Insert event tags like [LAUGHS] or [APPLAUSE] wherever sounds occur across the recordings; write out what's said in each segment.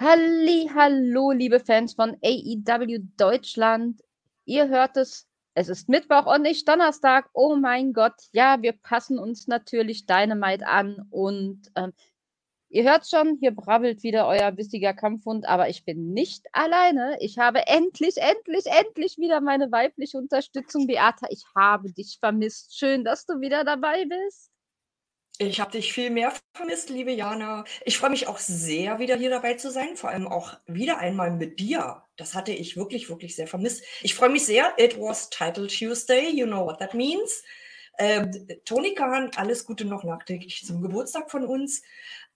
Halli, hallo, liebe Fans von AEW Deutschland. Ihr hört es, es ist Mittwoch und nicht Donnerstag. Oh mein Gott, ja, wir passen uns natürlich Dynamite an und ähm, ihr hört schon, hier brabbelt wieder euer bissiger Kampfhund, aber ich bin nicht alleine. Ich habe endlich, endlich, endlich wieder meine weibliche Unterstützung. Beata, ich habe dich vermisst. Schön, dass du wieder dabei bist. Ich habe dich viel mehr vermisst, liebe Jana. Ich freue mich auch sehr, wieder hier dabei zu sein, vor allem auch wieder einmal mit dir. Das hatte ich wirklich, wirklich sehr vermisst. Ich freue mich sehr. It was Title Tuesday, you know what that means. Ähm, Toni Kahn, alles Gute noch nachträglich zum Geburtstag von uns.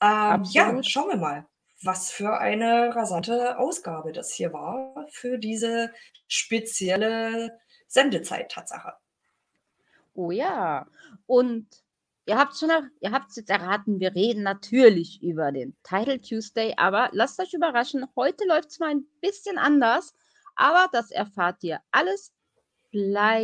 Ähm, ja, schauen wir mal, was für eine rasante Ausgabe das hier war für diese spezielle Sendezeit, Tatsache. Oh ja, und Ihr habt schon, ihr habt es jetzt erraten, wir reden natürlich über den Title Tuesday, aber lasst euch überraschen, heute läuft es mal ein bisschen anders, aber das erfahrt ihr alles gleich.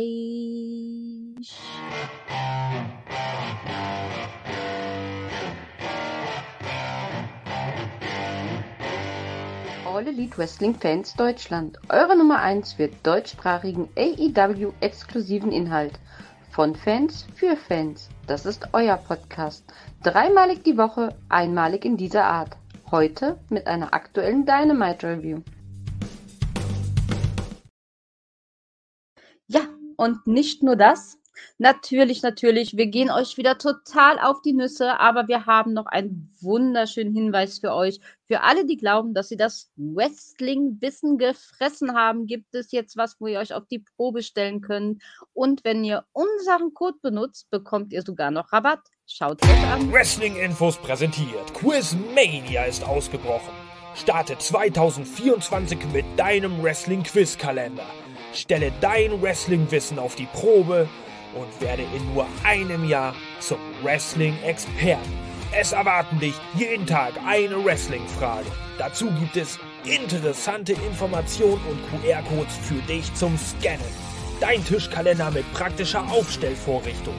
All Elite Wrestling Fans Deutschland. Eure Nummer 1 für deutschsprachigen AEW exklusiven Inhalt. Von Fans für Fans. Das ist euer Podcast. Dreimalig die Woche, einmalig in dieser Art. Heute mit einer aktuellen Dynamite Review. Ja, und nicht nur das. Natürlich, natürlich, wir gehen euch wieder total auf die Nüsse, aber wir haben noch einen wunderschönen Hinweis für euch. Für alle, die glauben, dass sie das Wrestling-Wissen gefressen haben, gibt es jetzt was, wo ihr euch auf die Probe stellen könnt. Und wenn ihr unseren Code benutzt, bekommt ihr sogar noch Rabatt. Schaut euch an. Wrestling-Infos präsentiert. Quizmania ist ausgebrochen. Starte 2024 mit deinem Wrestling-Quiz-Kalender. Stelle dein Wrestling-Wissen auf die Probe und werde in nur einem Jahr zum Wrestling-Experten. Es erwarten dich jeden Tag eine Wrestling-Frage. Dazu gibt es interessante Informationen und QR-Codes für dich zum Scannen. Dein Tischkalender mit praktischer Aufstellvorrichtung.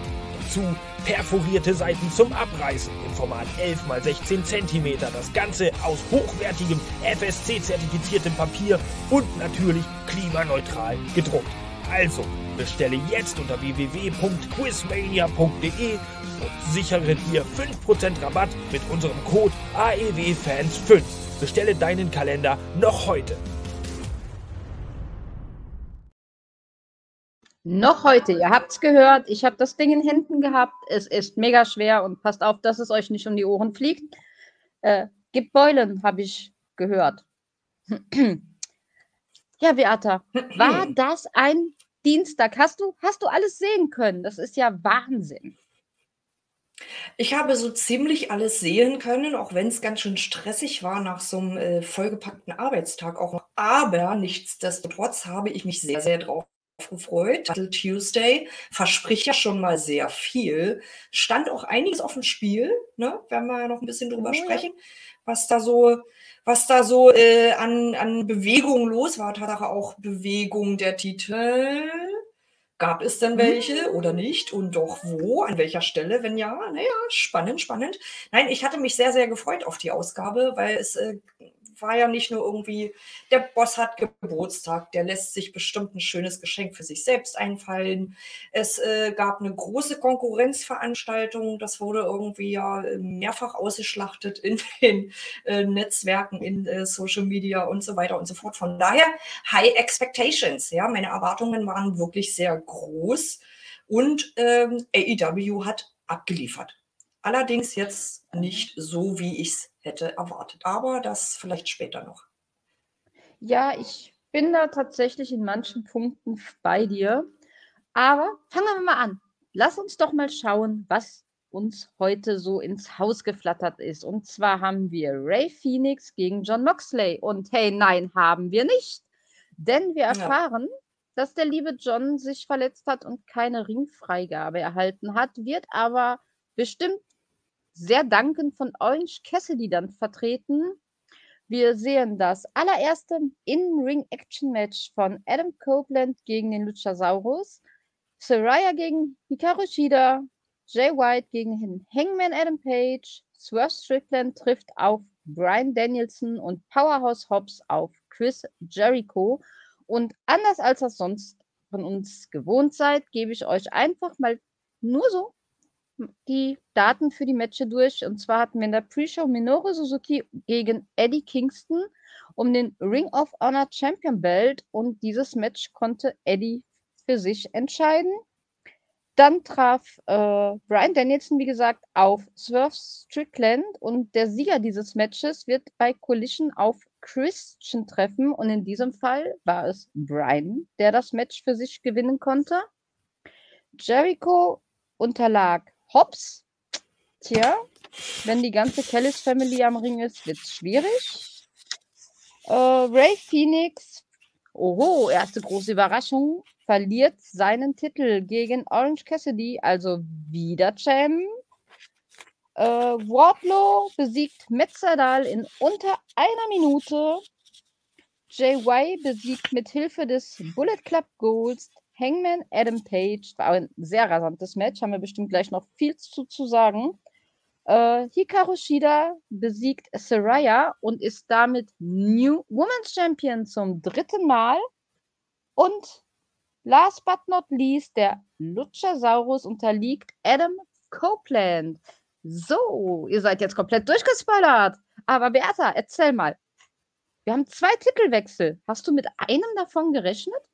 Dazu perforierte Seiten zum Abreißen im Format 11 x 16 cm. Das Ganze aus hochwertigem FSC-zertifiziertem Papier und natürlich klimaneutral gedruckt. Also, bestelle jetzt unter www.quizmania.de und sichere dir 5% Rabatt mit unserem Code AEWFans5. Bestelle deinen Kalender noch heute. Noch heute, ihr habt es gehört, ich habe das Ding in Händen gehabt. Es ist mega schwer und passt auf, dass es euch nicht um die Ohren fliegt. Äh, gibt Beulen, habe ich gehört. [CLEARS THROAT] ja, Beata, war [CLEARS THROAT] das ein Dienstag. Hast du, hast du alles sehen können? Das ist ja Wahnsinn. Ich habe so ziemlich alles sehen können, auch wenn es ganz schön stressig war nach so einem äh, vollgepackten Arbeitstag auch noch. Aber nichtsdestotrotz habe ich mich sehr, sehr drauf gefreut. Battle Tuesday verspricht ja schon mal sehr viel. Stand auch einiges auf dem Spiel, ne? werden wir ja noch ein bisschen drüber oh, sprechen, ja. was da so was da so äh, an, an Bewegung los war. Tatsache auch Bewegung der Titel. Gab es denn welche mhm. oder nicht? Und doch wo? An welcher Stelle? Wenn ja, naja, spannend, spannend. Nein, ich hatte mich sehr, sehr gefreut auf die Ausgabe, weil es äh, war ja nicht nur irgendwie, der Boss hat Geburtstag, der lässt sich bestimmt ein schönes Geschenk für sich selbst einfallen. Es äh, gab eine große Konkurrenzveranstaltung, das wurde irgendwie ja mehrfach ausgeschlachtet in [LAUGHS] den äh, Netzwerken, in äh, Social Media und so weiter und so fort. Von daher High Expectations. Ja, meine Erwartungen waren wirklich sehr groß und ähm, AEW hat abgeliefert. Allerdings jetzt nicht so, wie ich es hätte erwartet. Aber das vielleicht später noch. Ja, ich bin da tatsächlich in manchen Punkten bei dir. Aber fangen wir mal an. Lass uns doch mal schauen, was uns heute so ins Haus geflattert ist. Und zwar haben wir Ray Phoenix gegen John Moxley. Und hey, nein, haben wir nicht. Denn wir erfahren, ja. dass der liebe John sich verletzt hat und keine Ringfreigabe erhalten hat, wird aber bestimmt sehr dankend von Orange Cassidy dann vertreten. Wir sehen das allererste In-Ring-Action-Match von Adam Copeland gegen den Luchasaurus, Saraya gegen Hikaru Shida, Jay White gegen den Hangman Adam Page, Swerve Strickland trifft auf Brian Danielson und Powerhouse Hobbs auf Chris Jericho. Und anders als das sonst von uns gewohnt seid, gebe ich euch einfach mal nur so die Daten für die Matches durch. Und zwar hatten wir in der Pre-Show Minoru Suzuki gegen Eddie Kingston um den Ring of Honor Champion Belt. Und dieses Match konnte Eddie für sich entscheiden. Dann traf äh, Brian Danielson, wie gesagt, auf Swerve Strickland und der Sieger dieses Matches wird bei Collision auf Christian treffen und in diesem Fall war es Brian, der das Match für sich gewinnen konnte. Jericho unterlag Hobbs. Tja, wenn die ganze Kellis Family am Ring ist, wird es schwierig. Äh, Ray Phoenix, oho, erste große Überraschung, verliert seinen Titel gegen Orange Cassidy, also wieder Champ. Äh, Wardlow besiegt Metzadal in unter einer Minute. JY besiegt mit Hilfe des Bullet Club Goals Hangman Adam Page. War ein sehr rasantes Match, haben wir bestimmt gleich noch viel zu, zu sagen. Äh, Hikaru Shida besiegt Saraya und ist damit New Women's Champion zum dritten Mal. Und Last but not least, der Luchasaurus unterliegt Adam Copeland. So, ihr seid jetzt komplett durchgespoilert. Aber Bertha, erzähl mal. Wir haben zwei Titelwechsel. Hast du mit einem davon gerechnet?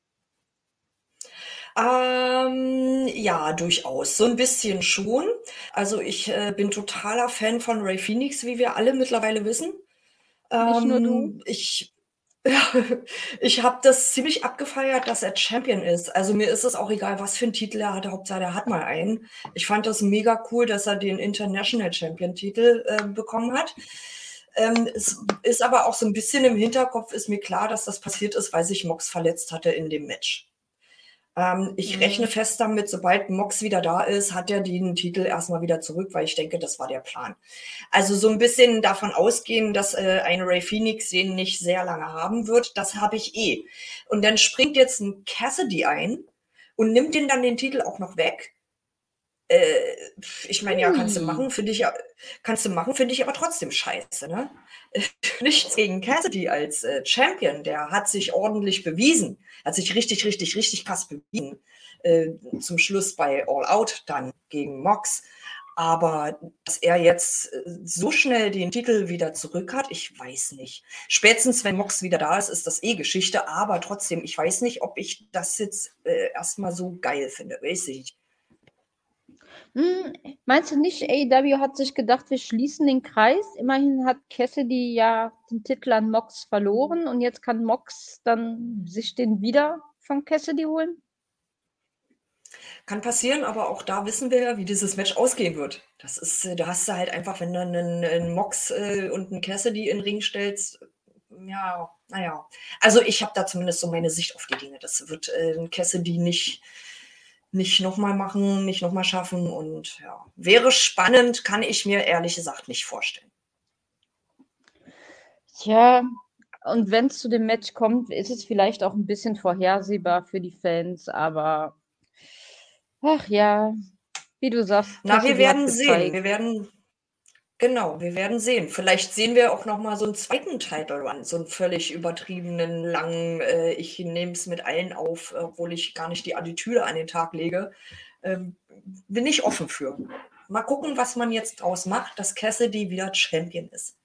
Ähm, ja, durchaus. So ein bisschen schon. Also ich äh, bin totaler Fan von Ray Phoenix, wie wir alle mittlerweile wissen. Nicht nur du. Ähm, ich [LAUGHS] ich habe das ziemlich abgefeiert, dass er Champion ist. Also mir ist es auch egal, was für einen Titel er hat. Hauptsache, er hat mal einen. Ich fand das mega cool, dass er den International Champion-Titel äh, bekommen hat. Ähm, es ist aber auch so ein bisschen im Hinterkopf, ist mir klar, dass das passiert ist, weil sich Mox verletzt hatte in dem Match. Ähm, ich mhm. rechne fest damit, sobald Mox wieder da ist, hat er den Titel erstmal wieder zurück, weil ich denke, das war der Plan. Also so ein bisschen davon ausgehen, dass äh, ein Ray Phoenix den nicht sehr lange haben wird, das habe ich eh. Und dann springt jetzt ein Cassidy ein und nimmt den dann den Titel auch noch weg. Äh, ich meine, ja, kannst du machen, finde ich, kannst du machen, finde ich aber trotzdem scheiße, ne? [LAUGHS] Nichts gegen Cassidy als äh, Champion, der hat sich ordentlich bewiesen, hat sich richtig, richtig, richtig krass bewiesen. Äh, zum Schluss bei All Out dann gegen Mox. Aber dass er jetzt äh, so schnell den Titel wieder zurück hat, ich weiß nicht. Spätestens, wenn Mox wieder da ist, ist das eh Geschichte. Aber trotzdem, ich weiß nicht, ob ich das jetzt äh, erstmal so geil finde. Weiß ich nicht. Hm, meinst du nicht, AEW hat sich gedacht, wir schließen den Kreis? Immerhin hat Cassidy ja den Titel an Mox verloren und jetzt kann Mox dann sich den wieder von Cassidy holen? Kann passieren, aber auch da wissen wir ja, wie dieses Match ausgehen wird. Das ist, äh, da hast du halt einfach, wenn du einen, einen Mox äh, und einen Cassidy in den Ring stellst, ja, naja. Also ich habe da zumindest so meine Sicht auf die Dinge. Das wird äh, Cassidy nicht, nicht nochmal machen, nicht nochmal schaffen. Und ja, wäre spannend, kann ich mir ehrlich gesagt nicht vorstellen. Tja, und wenn es zu dem Match kommt, ist es vielleicht auch ein bisschen vorhersehbar für die Fans, aber ach ja, wie du sagst. Na, wir werden sehen. Wir werden, Genau, wir werden sehen. Vielleicht sehen wir auch noch mal so einen zweiten Title Run, so einen völlig übertriebenen, langen, äh, ich nehme es mit allen auf, obwohl ich gar nicht die Attitüde an den Tag lege. Ähm, bin ich offen für. Mal gucken, was man jetzt draus macht, dass Cassidy wieder Champion ist.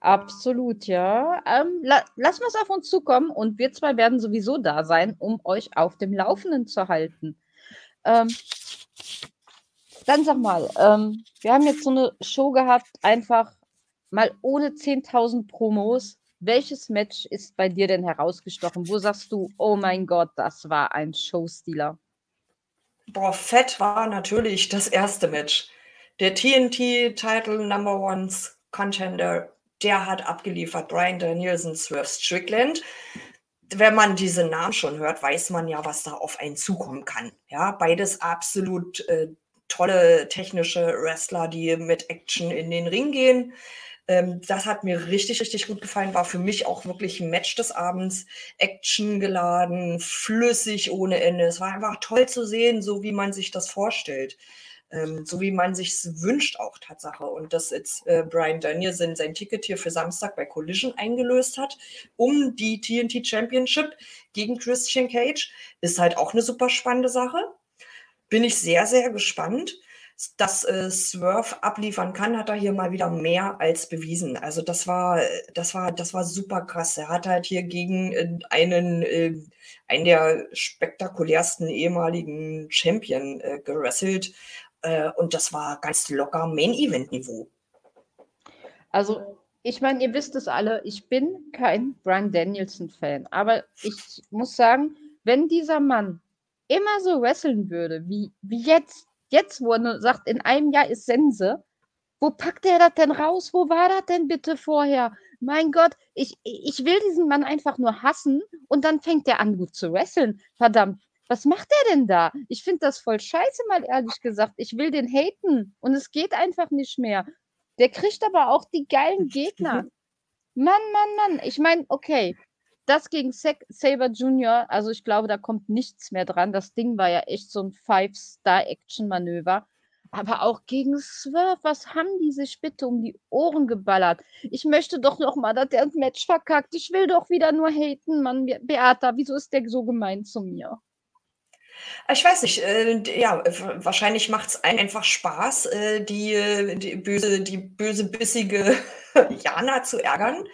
Absolut, ja. Ähm, la lassen wir es auf uns zukommen und wir zwei werden sowieso da sein, um euch auf dem Laufenden zu halten. Ähm, dann sag mal, ähm, wir haben jetzt so eine Show gehabt, einfach mal ohne 10.000 Promos. Welches Match ist bei dir denn herausgestochen? Wo sagst du, oh mein Gott, das war ein Showstealer? Boah, fett war natürlich das erste Match. Der TNT-Title Number Ones Contender, der hat abgeliefert. Brian Danielson, Swerve Strickland. Wenn man diese Namen schon hört, weiß man ja, was da auf einen zukommen kann. Ja, beides absolut äh, tolle technische Wrestler, die mit Action in den Ring gehen. Ähm, das hat mir richtig, richtig gut gefallen. War für mich auch wirklich ein Match des Abends. Action geladen, flüssig ohne Ende. Es war einfach toll zu sehen, so wie man sich das vorstellt. Ähm, so wie man sich wünscht auch Tatsache. Und dass jetzt äh, Brian Danielson sein Ticket hier für Samstag bei Collision eingelöst hat, um die TNT Championship gegen Christian Cage, ist halt auch eine super spannende Sache. Bin ich sehr, sehr gespannt dass äh, Swerve abliefern kann, hat er hier mal wieder mehr als bewiesen. Also das war, das war, das war super krass. Er hat halt hier gegen äh, einen, äh, einen der spektakulärsten ehemaligen Champion äh, gerasselt. Äh, und das war ganz locker Main-Event-Niveau. Also, ich meine, ihr wisst es alle, ich bin kein Brian Danielson-Fan, aber ich muss sagen, wenn dieser Mann immer so wresteln würde, wie, wie jetzt, jetzt, wo er sagt, in einem Jahr ist Sense, wo packt er das denn raus? Wo war das denn bitte vorher? Mein Gott, ich, ich will diesen Mann einfach nur hassen und dann fängt er an, gut zu wresteln. Verdammt, was macht er denn da? Ich finde das voll scheiße, mal ehrlich gesagt. Ich will den haten und es geht einfach nicht mehr. Der kriegt aber auch die geilen [LAUGHS] Gegner. Mann, Mann, Mann. Ich meine, okay, das gegen Saber Junior, also ich glaube, da kommt nichts mehr dran. Das Ding war ja echt so ein Five-Star-Action-Manöver. Aber auch gegen Swerve, was haben die sich bitte um die Ohren geballert? Ich möchte doch noch mal, dass der ein Match verkackt. Ich will doch wieder nur haten, Mann. Beata, wieso ist der so gemein zu mir? Ich weiß nicht, äh, ja, wahrscheinlich macht es einfach Spaß, äh, die, äh, die, böse, die böse, bissige [LAUGHS] Jana zu ärgern,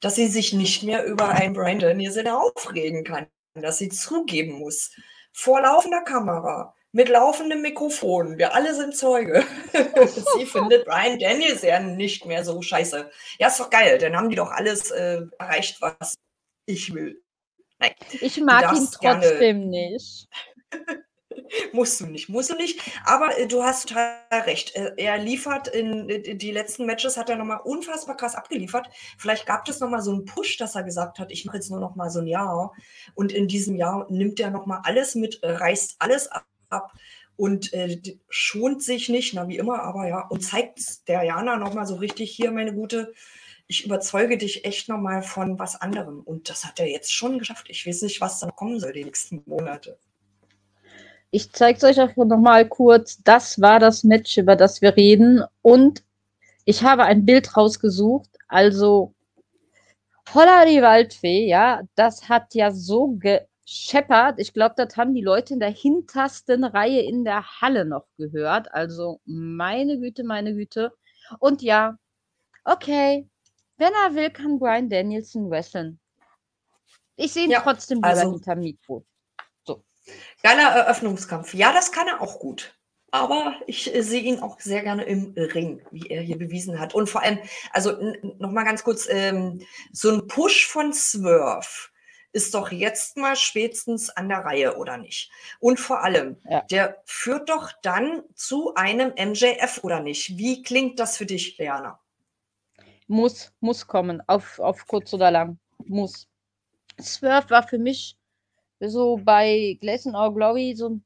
dass sie sich nicht mehr über einen Brian Danielson aufregen kann, dass sie zugeben muss. Vor laufender Kamera, mit laufendem Mikrofon, wir alle sind Zeuge. [LAUGHS] sie findet Brian Danielson nicht mehr so scheiße. Ja, ist doch geil, dann haben die doch alles äh, erreicht, was ich will. Nein, ich mag ihn trotzdem nicht. [LAUGHS] musst du nicht, musst du nicht. Aber äh, du hast total recht. Äh, er liefert in, in, äh, die letzten Matches hat er nochmal unfassbar krass abgeliefert. Vielleicht gab es nochmal so einen Push, dass er gesagt hat, ich mache jetzt nur noch mal so ein Jahr. Und in diesem Jahr nimmt er nochmal alles mit, reißt alles ab und äh, schont sich nicht, na wie immer, aber ja, und zeigt der Jana nochmal so richtig hier, meine Gute, ich überzeuge dich echt nochmal von was anderem. Und das hat er jetzt schon geschafft. Ich weiß nicht, was dann kommen soll die nächsten Monate. Ich zeige es euch einfach nochmal kurz. Das war das Match, über das wir reden. Und ich habe ein Bild rausgesucht. Also, Holla die Waldfee, ja, das hat ja so gescheppert. Ich glaube, das haben die Leute in der hintersten Reihe in der Halle noch gehört. Also, meine Güte, meine Güte. Und ja, okay, wenn er will, kann Brian Danielson wresteln. Ich sehe ihn ja, trotzdem lieber also, hinter Mikro. Geiler Eröffnungskampf. Ja, das kann er auch gut. Aber ich äh, sehe ihn auch sehr gerne im Ring, wie er hier bewiesen hat. Und vor allem, also nochmal ganz kurz, ähm, so ein Push von Swerve ist doch jetzt mal spätestens an der Reihe, oder nicht? Und vor allem, ja. der führt doch dann zu einem MJF, oder nicht? Wie klingt das für dich, Leana? Muss, muss kommen, auf, auf kurz oder lang. Muss. Swerve war für mich so bei Glason Our Glory so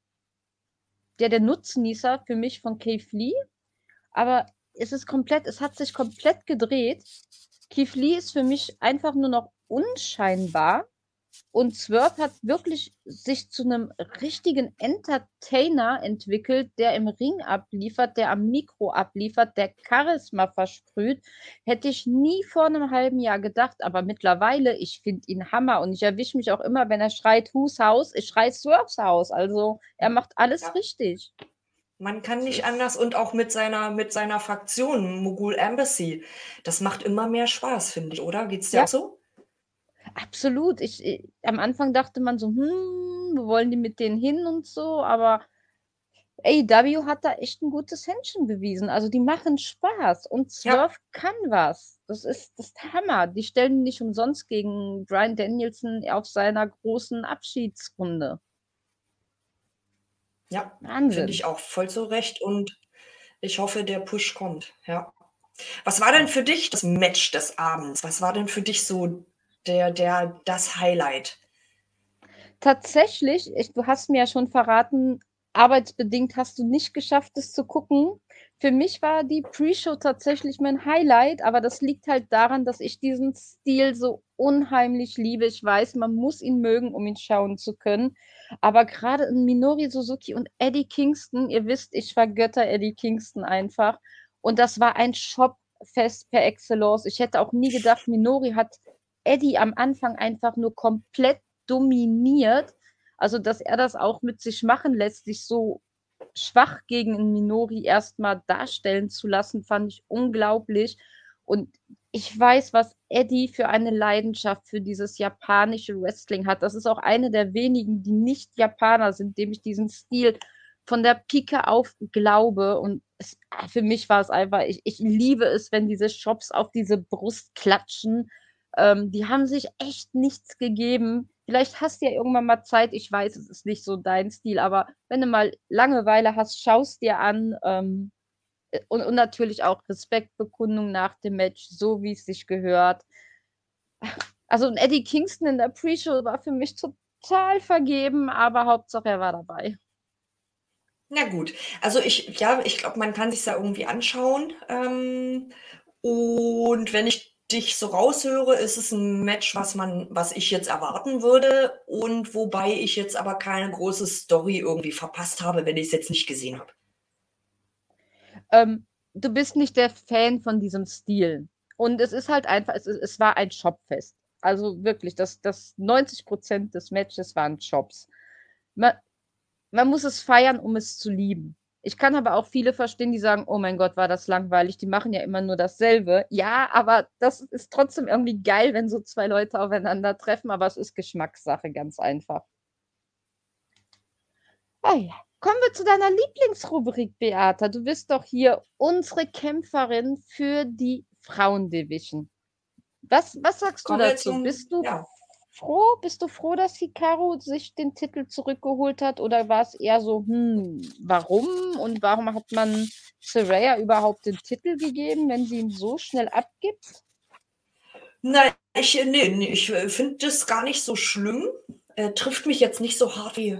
der, der Nutznießer für mich von Keith Lee. Aber es ist komplett, es hat sich komplett gedreht. Keith Lee ist für mich einfach nur noch unscheinbar. Und Swerve hat wirklich sich zu einem richtigen Entertainer entwickelt, der im Ring abliefert, der am Mikro abliefert, der Charisma versprüht. Hätte ich nie vor einem halben Jahr gedacht, aber mittlerweile, ich finde ihn Hammer und ich erwische mich auch immer, wenn er schreit, Whose Haus? Ich schreie Swerves Haus. Also er macht alles ja. richtig. Man kann nicht anders und auch mit seiner, mit seiner Fraktion, Mogul Embassy. Das macht immer mehr Spaß, finde ich, oder? Geht's dir ja. auch so? Absolut. Ich, ich, am Anfang dachte man so, hm, wo wollen die mit denen hin und so, aber AEW hat da echt ein gutes Händchen bewiesen. Also die machen Spaß und Swerve ja. kann was. Das ist das ist Hammer. Die stellen nicht umsonst gegen Brian Danielson auf seiner großen Abschiedsrunde. Ja, finde ich auch voll zu Recht und ich hoffe, der Push kommt. Ja. Was war denn für dich das Match des Abends? Was war denn für dich so der, der, das Highlight? Tatsächlich, ich, du hast mir ja schon verraten, arbeitsbedingt hast du nicht geschafft, es zu gucken. für mich war die Pre-Show tatsächlich mein Highlight, aber das liegt halt daran, dass ich diesen Stil so unheimlich liebe. Ich weiß, man muss ihn mögen, um ihn schauen zu können. Aber gerade in Minori Suzuki und Eddie Kingston, ihr wisst, ich vergötter Eddie Kingston einfach. Und das war ein Shopfest per Excellence. Ich hätte auch nie gedacht, Minori hat Eddie am Anfang einfach nur komplett dominiert. Also, dass er das auch mit sich machen lässt, sich so schwach gegen einen Minori erstmal darstellen zu lassen, fand ich unglaublich. Und ich weiß, was Eddie für eine Leidenschaft für dieses japanische Wrestling hat. Das ist auch eine der wenigen, die nicht Japaner sind, dem ich diesen Stil von der Pike auf glaube. Und es, für mich war es einfach, ich, ich liebe es, wenn diese Shops auf diese Brust klatschen. Ähm, die haben sich echt nichts gegeben. Vielleicht hast du ja irgendwann mal Zeit. Ich weiß, es ist nicht so dein Stil, aber wenn du mal Langeweile hast, schaust dir an. Ähm, und, und, natürlich auch Respektbekundung nach dem Match, so wie es sich gehört. Also Eddie Kingston in der Pre-Show war für mich total vergeben, aber Hauptsache er war dabei. Na gut, also ich, ja, ich glaube, man kann sich da irgendwie anschauen. Ähm, und wenn ich dich so raushöre, ist es ein Match, was man, was ich jetzt erwarten würde und wobei ich jetzt aber keine große Story irgendwie verpasst habe, wenn ich es jetzt nicht gesehen habe. Ähm, du bist nicht der Fan von diesem Stil. Und es ist halt einfach, es, es war ein Shopfest. Also wirklich, das, das 90 Prozent des Matches waren Shops. Man, man muss es feiern, um es zu lieben. Ich kann aber auch viele verstehen, die sagen, oh mein Gott, war das langweilig, die machen ja immer nur dasselbe. Ja, aber das ist trotzdem irgendwie geil, wenn so zwei Leute aufeinandertreffen, aber es ist Geschmackssache, ganz einfach. Ah ja. Kommen wir zu deiner Lieblingsrubrik, Beata. Du bist doch hier unsere Kämpferin für die Frauendivision. Was, was sagst Kommen du dazu? Bist du ja froh? Bist du froh, dass Hikaru sich den Titel zurückgeholt hat? Oder war es eher so, hm, warum? Und warum hat man Saraya überhaupt den Titel gegeben, wenn sie ihn so schnell abgibt? Nein, ich, nee, ich finde das gar nicht so schlimm äh, trifft mich jetzt nicht so hart wie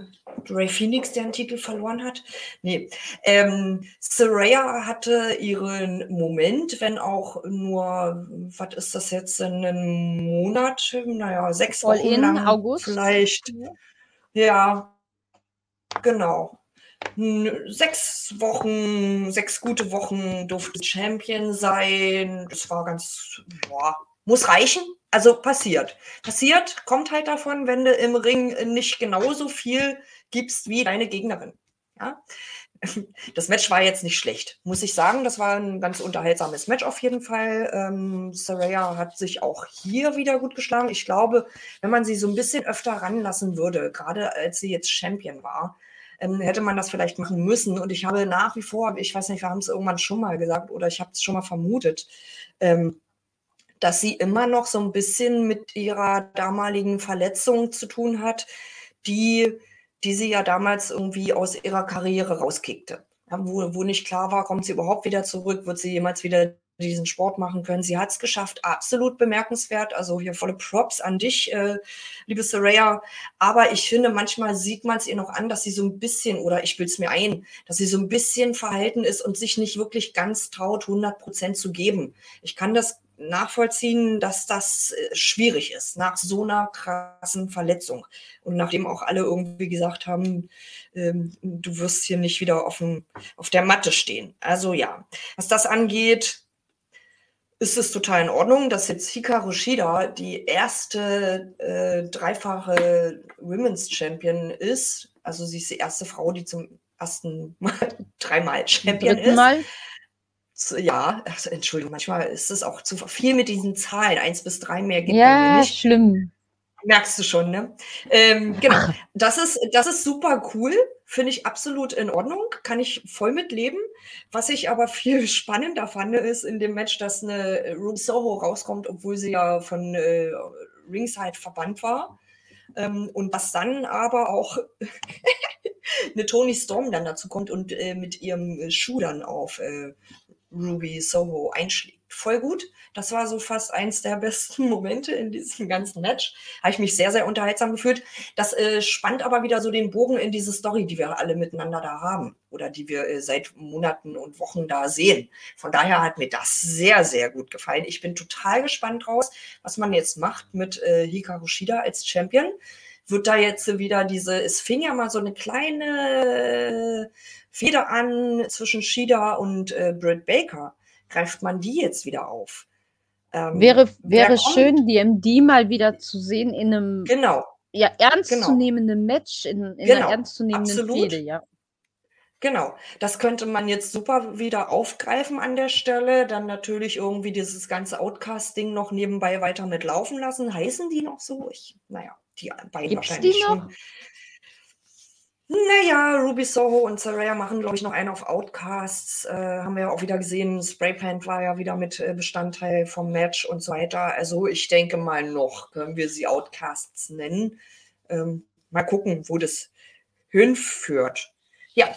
Ray Phoenix, der einen Titel verloren hat. Nee. Ähm, Saraya hatte ihren Moment, wenn auch nur, was ist das jetzt, in einem Monat, naja, sechs All Wochen in, lang August. vielleicht. Ja. ja, genau. Sechs Wochen, sechs gute Wochen durfte Champion sein. Das war ganz, boah, muss reichen. Also passiert. Passiert, kommt halt davon, wenn du im Ring nicht genauso viel gibst wie deine Gegnerin. Ja? [LAUGHS] Das Match war jetzt nicht schlecht, muss ich sagen. Das war ein ganz unterhaltsames Match auf jeden Fall. Ähm, Saraya hat sich auch hier wieder gut geschlagen. Ich glaube, wenn man sie so ein bisschen öfter ranlassen würde, gerade als sie jetzt Champion war, ähm, hätte man das vielleicht machen müssen. Und ich habe nach wie vor, ich weiß nicht, wir haben es irgendwann schon mal gesagt oder ich habe es schon mal vermutet, ähm, dass sie immer noch so ein bisschen mit ihrer damaligen Verletzung zu tun hat, die, die sie ja damals irgendwie aus ihrer Karriere rauskickte. Wo, wo nicht klar war, kommt sie überhaupt wieder zurück, wird sie jemals wieder diesen Sport machen können. Sie hat es geschafft, absolut bemerkenswert. Also hier volle Props an dich, äh, liebe Saraya. Aber ich finde, manchmal sieht man es ihr noch an, dass sie so ein bisschen, oder ich will es mir ein, dass sie so ein bisschen verhalten ist und sich nicht wirklich ganz traut, 100 Prozent zu geben. Ich kann das nachvollziehen, dass das äh, schwierig ist nach so einer krassen Verletzung. Und nachdem auch alle irgendwie gesagt haben, ähm, du wirst hier nicht wieder auf, dem, auf der Matte stehen. Also ja, was das angeht, ist es total in Ordnung, dass jetzt Hikaru Shida die erste äh, dreifache Women's Champion ist. Also sie ist die erste Frau, die zum ersten Mal [LAUGHS] dreimal Champion ist. Mal ja, also, Entschuldigung, manchmal ist es auch zu viel mit diesen Zahlen. Eins bis drei mehr gibt ja, nicht. schlimm. Merkst du schon, ne? Ähm, genau. Das ist, das ist super cool. Finde ich absolut in Ordnung. Kann ich voll mitleben. Was ich aber viel [LAUGHS] spannender fand, ist in dem Match, dass eine Ruby Soho rauskommt, obwohl sie ja von äh, Ringside verbannt war. Ähm, und was dann aber auch [LAUGHS] eine Tony Storm dann dazu kommt und äh, mit ihrem Schuh dann auf äh, Ruby Soho einschlägt. Voll gut. Das war so fast eins der [LAUGHS] besten Momente in diesem ganzen Match. Habe ich mich sehr, sehr unterhaltsam gefühlt. Das äh, spannt aber wieder so den Bogen in diese Story, die wir alle miteinander da haben oder die wir äh, seit Monaten und Wochen da sehen. Von daher hat mir das sehr, sehr gut gefallen. Ich bin total gespannt draus, was man jetzt macht mit äh, Hikaru Shida als Champion. Wird da jetzt wieder diese, es fing ja mal so eine kleine Feder an zwischen Shida und äh, Britt Baker. Greift man die jetzt wieder auf? Ähm, wäre wäre schön, die MD mal wieder zu sehen in einem genau. ja, ernstzunehmenden genau. Match, in, in genau. einer ernstzunehmenden Fehde, ja. Genau, das könnte man jetzt super wieder aufgreifen an der Stelle. Dann natürlich irgendwie dieses ganze Outcast-Ding noch nebenbei weiter mitlaufen lassen. Heißen die noch so? Ich, naja, die beiden Gibt's wahrscheinlich die noch? schon. Naja, Ruby Soho und Saraya machen, glaube ich, noch einen auf Outcasts. Äh, haben wir ja auch wieder gesehen. Sprayplant war ja wieder mit äh, Bestandteil vom Match und so weiter. Also ich denke mal noch, können wir sie Outcasts nennen. Ähm, mal gucken, wo das hinführt. Ja,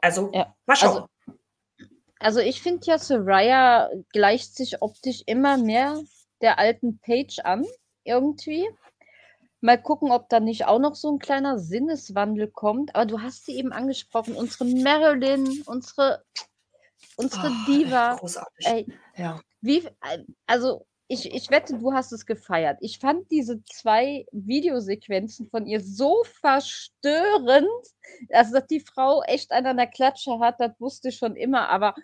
also ja. mal schauen. Also, also ich finde ja, Saraya gleicht sich optisch immer mehr der alten Page an, irgendwie. Mal gucken, ob da nicht auch noch so ein kleiner Sinneswandel kommt. Aber du hast sie eben angesprochen, unsere Marilyn, unsere, unsere oh, Diva. Großartig. Ey, ja. Wie, also ich, ich wette, du hast es gefeiert. Ich fand diese zwei Videosequenzen von ihr so verstörend. Also, dass die Frau echt einen an der Klatsche hat, das wusste ich schon immer. Aber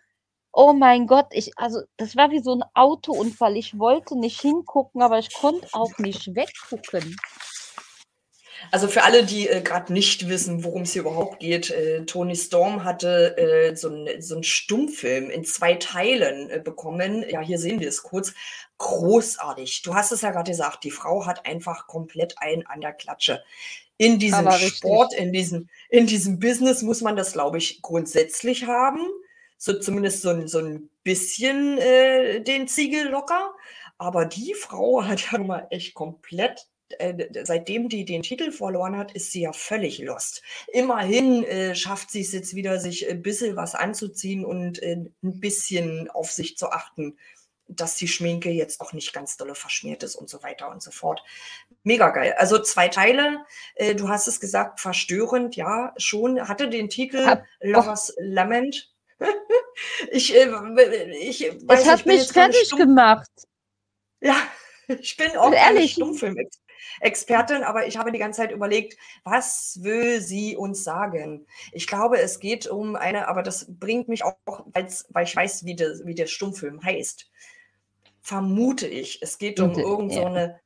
oh mein Gott, ich, also das war wie so ein Autounfall. Ich wollte nicht hingucken, aber ich konnte auch nicht weggucken. Also für alle, die äh, gerade nicht wissen, worum es hier überhaupt geht, äh, Tony Storm hatte äh, so einen so Stummfilm in zwei Teilen äh, bekommen. Ja, hier sehen wir es kurz. Großartig. Du hast es ja gerade gesagt, die Frau hat einfach komplett einen an der Klatsche. In diesem Sport, in diesem, in diesem Business muss man das, glaube ich, grundsätzlich haben so zumindest so, ein, so ein bisschen äh, den Ziegel locker. Aber die Frau hat ja mal echt komplett äh, seitdem die den Titel verloren hat, ist sie ja völlig lost. Immerhin äh, schafft sie es jetzt wieder, sich ein bisschen was anzuziehen und äh, ein bisschen auf sich zu achten, dass die Schminke jetzt auch nicht ganz dolle verschmiert ist und so weiter und so fort. Mega geil. Also zwei Teile, äh, du hast es gesagt, verstörend, ja, schon. Hatte den Titel Lovers. Lament ich, äh, ich weiß, es hat ich mich fertig gemacht. Ja, [LAUGHS] ich bin auch eine Stummfilm-Expertin, aber ich habe die ganze Zeit überlegt, was will sie uns sagen? Ich glaube, es geht um eine, aber das bringt mich auch, weil ich weiß, wie der, wie der Stummfilm heißt. Vermute ich, es geht um irgendeine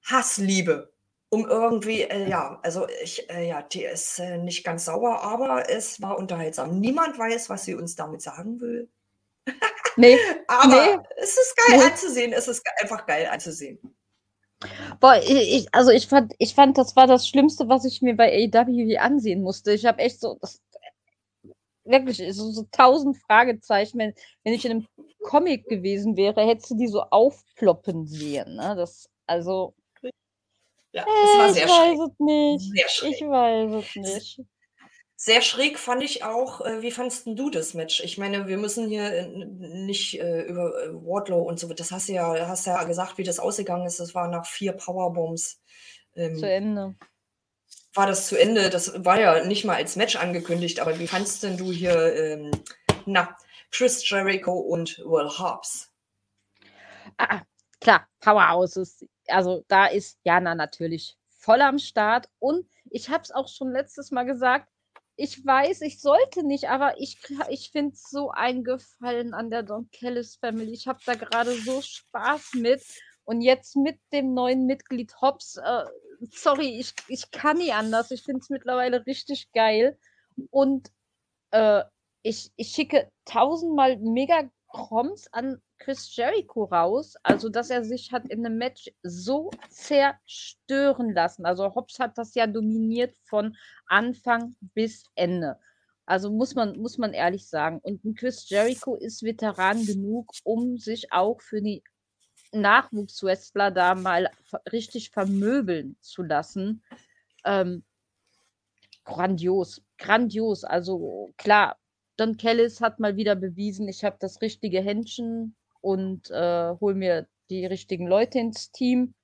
so Hassliebe um irgendwie, äh, ja, also ich, äh, ja, die ist äh, nicht ganz sauer, aber es war unterhaltsam. Niemand weiß, was sie uns damit sagen will. Nee. [LAUGHS] aber nee. es ist geil nee. anzusehen, es ist einfach geil anzusehen. Boah, ich, also ich fand, ich fand, das war das Schlimmste, was ich mir bei AEW ansehen musste. Ich habe echt so, das, wirklich, so, so tausend Fragezeichen. Wenn, wenn ich in einem Comic gewesen wäre, hättest du die so aufploppen sehen. Ne? Das, also, ja, es war sehr ich schräg. weiß es nicht. Sehr schräg. Ich weiß es nicht. Sehr schräg fand ich auch, äh, wie fandest du das Match? Ich meine, wir müssen hier äh, nicht äh, über äh, Wardlow und so, das hast du ja, hast ja gesagt, wie das ausgegangen ist. Das war nach vier Powerbombs. Ähm, zu Ende. War das zu Ende? Das war ja nicht mal als Match angekündigt, aber wie fandest denn du hier, ähm, na, Chris Jericho und Will Hobbs? Ah, klar, Powerhouses also da ist Jana natürlich voll am Start. Und ich habe es auch schon letztes Mal gesagt, ich weiß, ich sollte nicht, aber ich, ich finde so ein Gefallen an der Don Kellis Family. Ich habe da gerade so Spaß mit. Und jetzt mit dem neuen Mitglied Hobbs, äh, sorry, ich, ich kann nie anders. Ich finde es mittlerweile richtig geil. Und äh, ich, ich schicke tausendmal mega Kroms an Chris Jericho raus, also dass er sich hat in einem Match so zerstören lassen. Also Hobbs hat das ja dominiert von Anfang bis Ende. Also muss man, muss man ehrlich sagen. Und ein Chris Jericho ist Veteran genug, um sich auch für die Nachwuchswrestler da mal richtig vermöbeln zu lassen. Ähm, grandios, grandios. Also klar, Don Kellis hat mal wieder bewiesen, ich habe das richtige Händchen und äh, hole mir die richtigen Leute ins Team.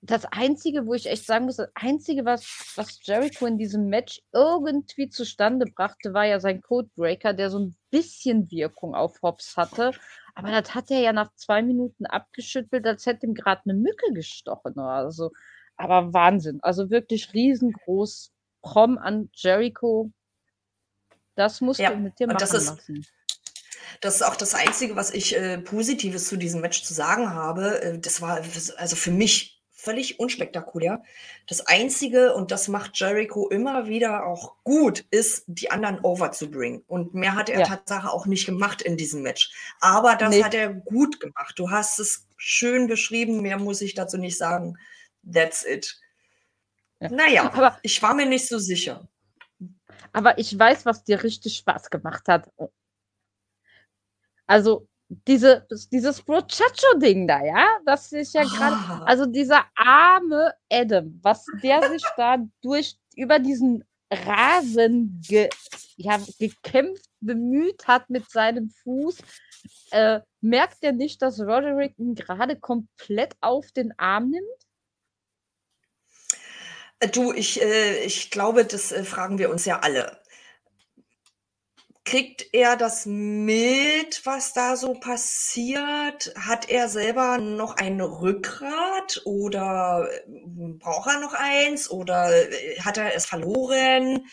Das Einzige, wo ich echt sagen muss, das Einzige, was, was Jericho in diesem Match irgendwie zustande brachte, war ja sein Codebreaker, der so ein bisschen Wirkung auf Hobbs hatte. Aber das hat er ja nach zwei Minuten abgeschüttelt, als hätte ihm gerade eine Mücke gestochen. Also, aber Wahnsinn. Also wirklich riesengroß. Prom an Jericho. Das musst ja, du mit dir machen ist, lassen. Das ist auch das Einzige, was ich äh, Positives zu diesem Match zu sagen habe. Äh, das war also für mich völlig unspektakulär. Das Einzige, und das macht Jericho immer wieder auch gut, ist, die anderen overzubringen. Und mehr hat er ja. Tatsache auch nicht gemacht in diesem Match. Aber das nee. hat er gut gemacht. Du hast es schön beschrieben, mehr muss ich dazu nicht sagen. That's it. Ja. Naja, aber ich war mir nicht so sicher. Aber ich weiß, was dir richtig Spaß gemacht hat. Also diese, dieses Brochacho-Ding da, ja, das ist ja gerade, ah. also dieser arme Adam, was der sich da durch, über diesen Rasen ge, ja, gekämpft, bemüht hat mit seinem Fuß, äh, merkt er nicht, dass Roderick ihn gerade komplett auf den Arm nimmt? Äh, du, ich, äh, ich glaube, das äh, fragen wir uns ja alle. Kriegt er das mit, was da so passiert? Hat er selber noch ein Rückgrat oder braucht er noch eins oder äh, hat er es verloren?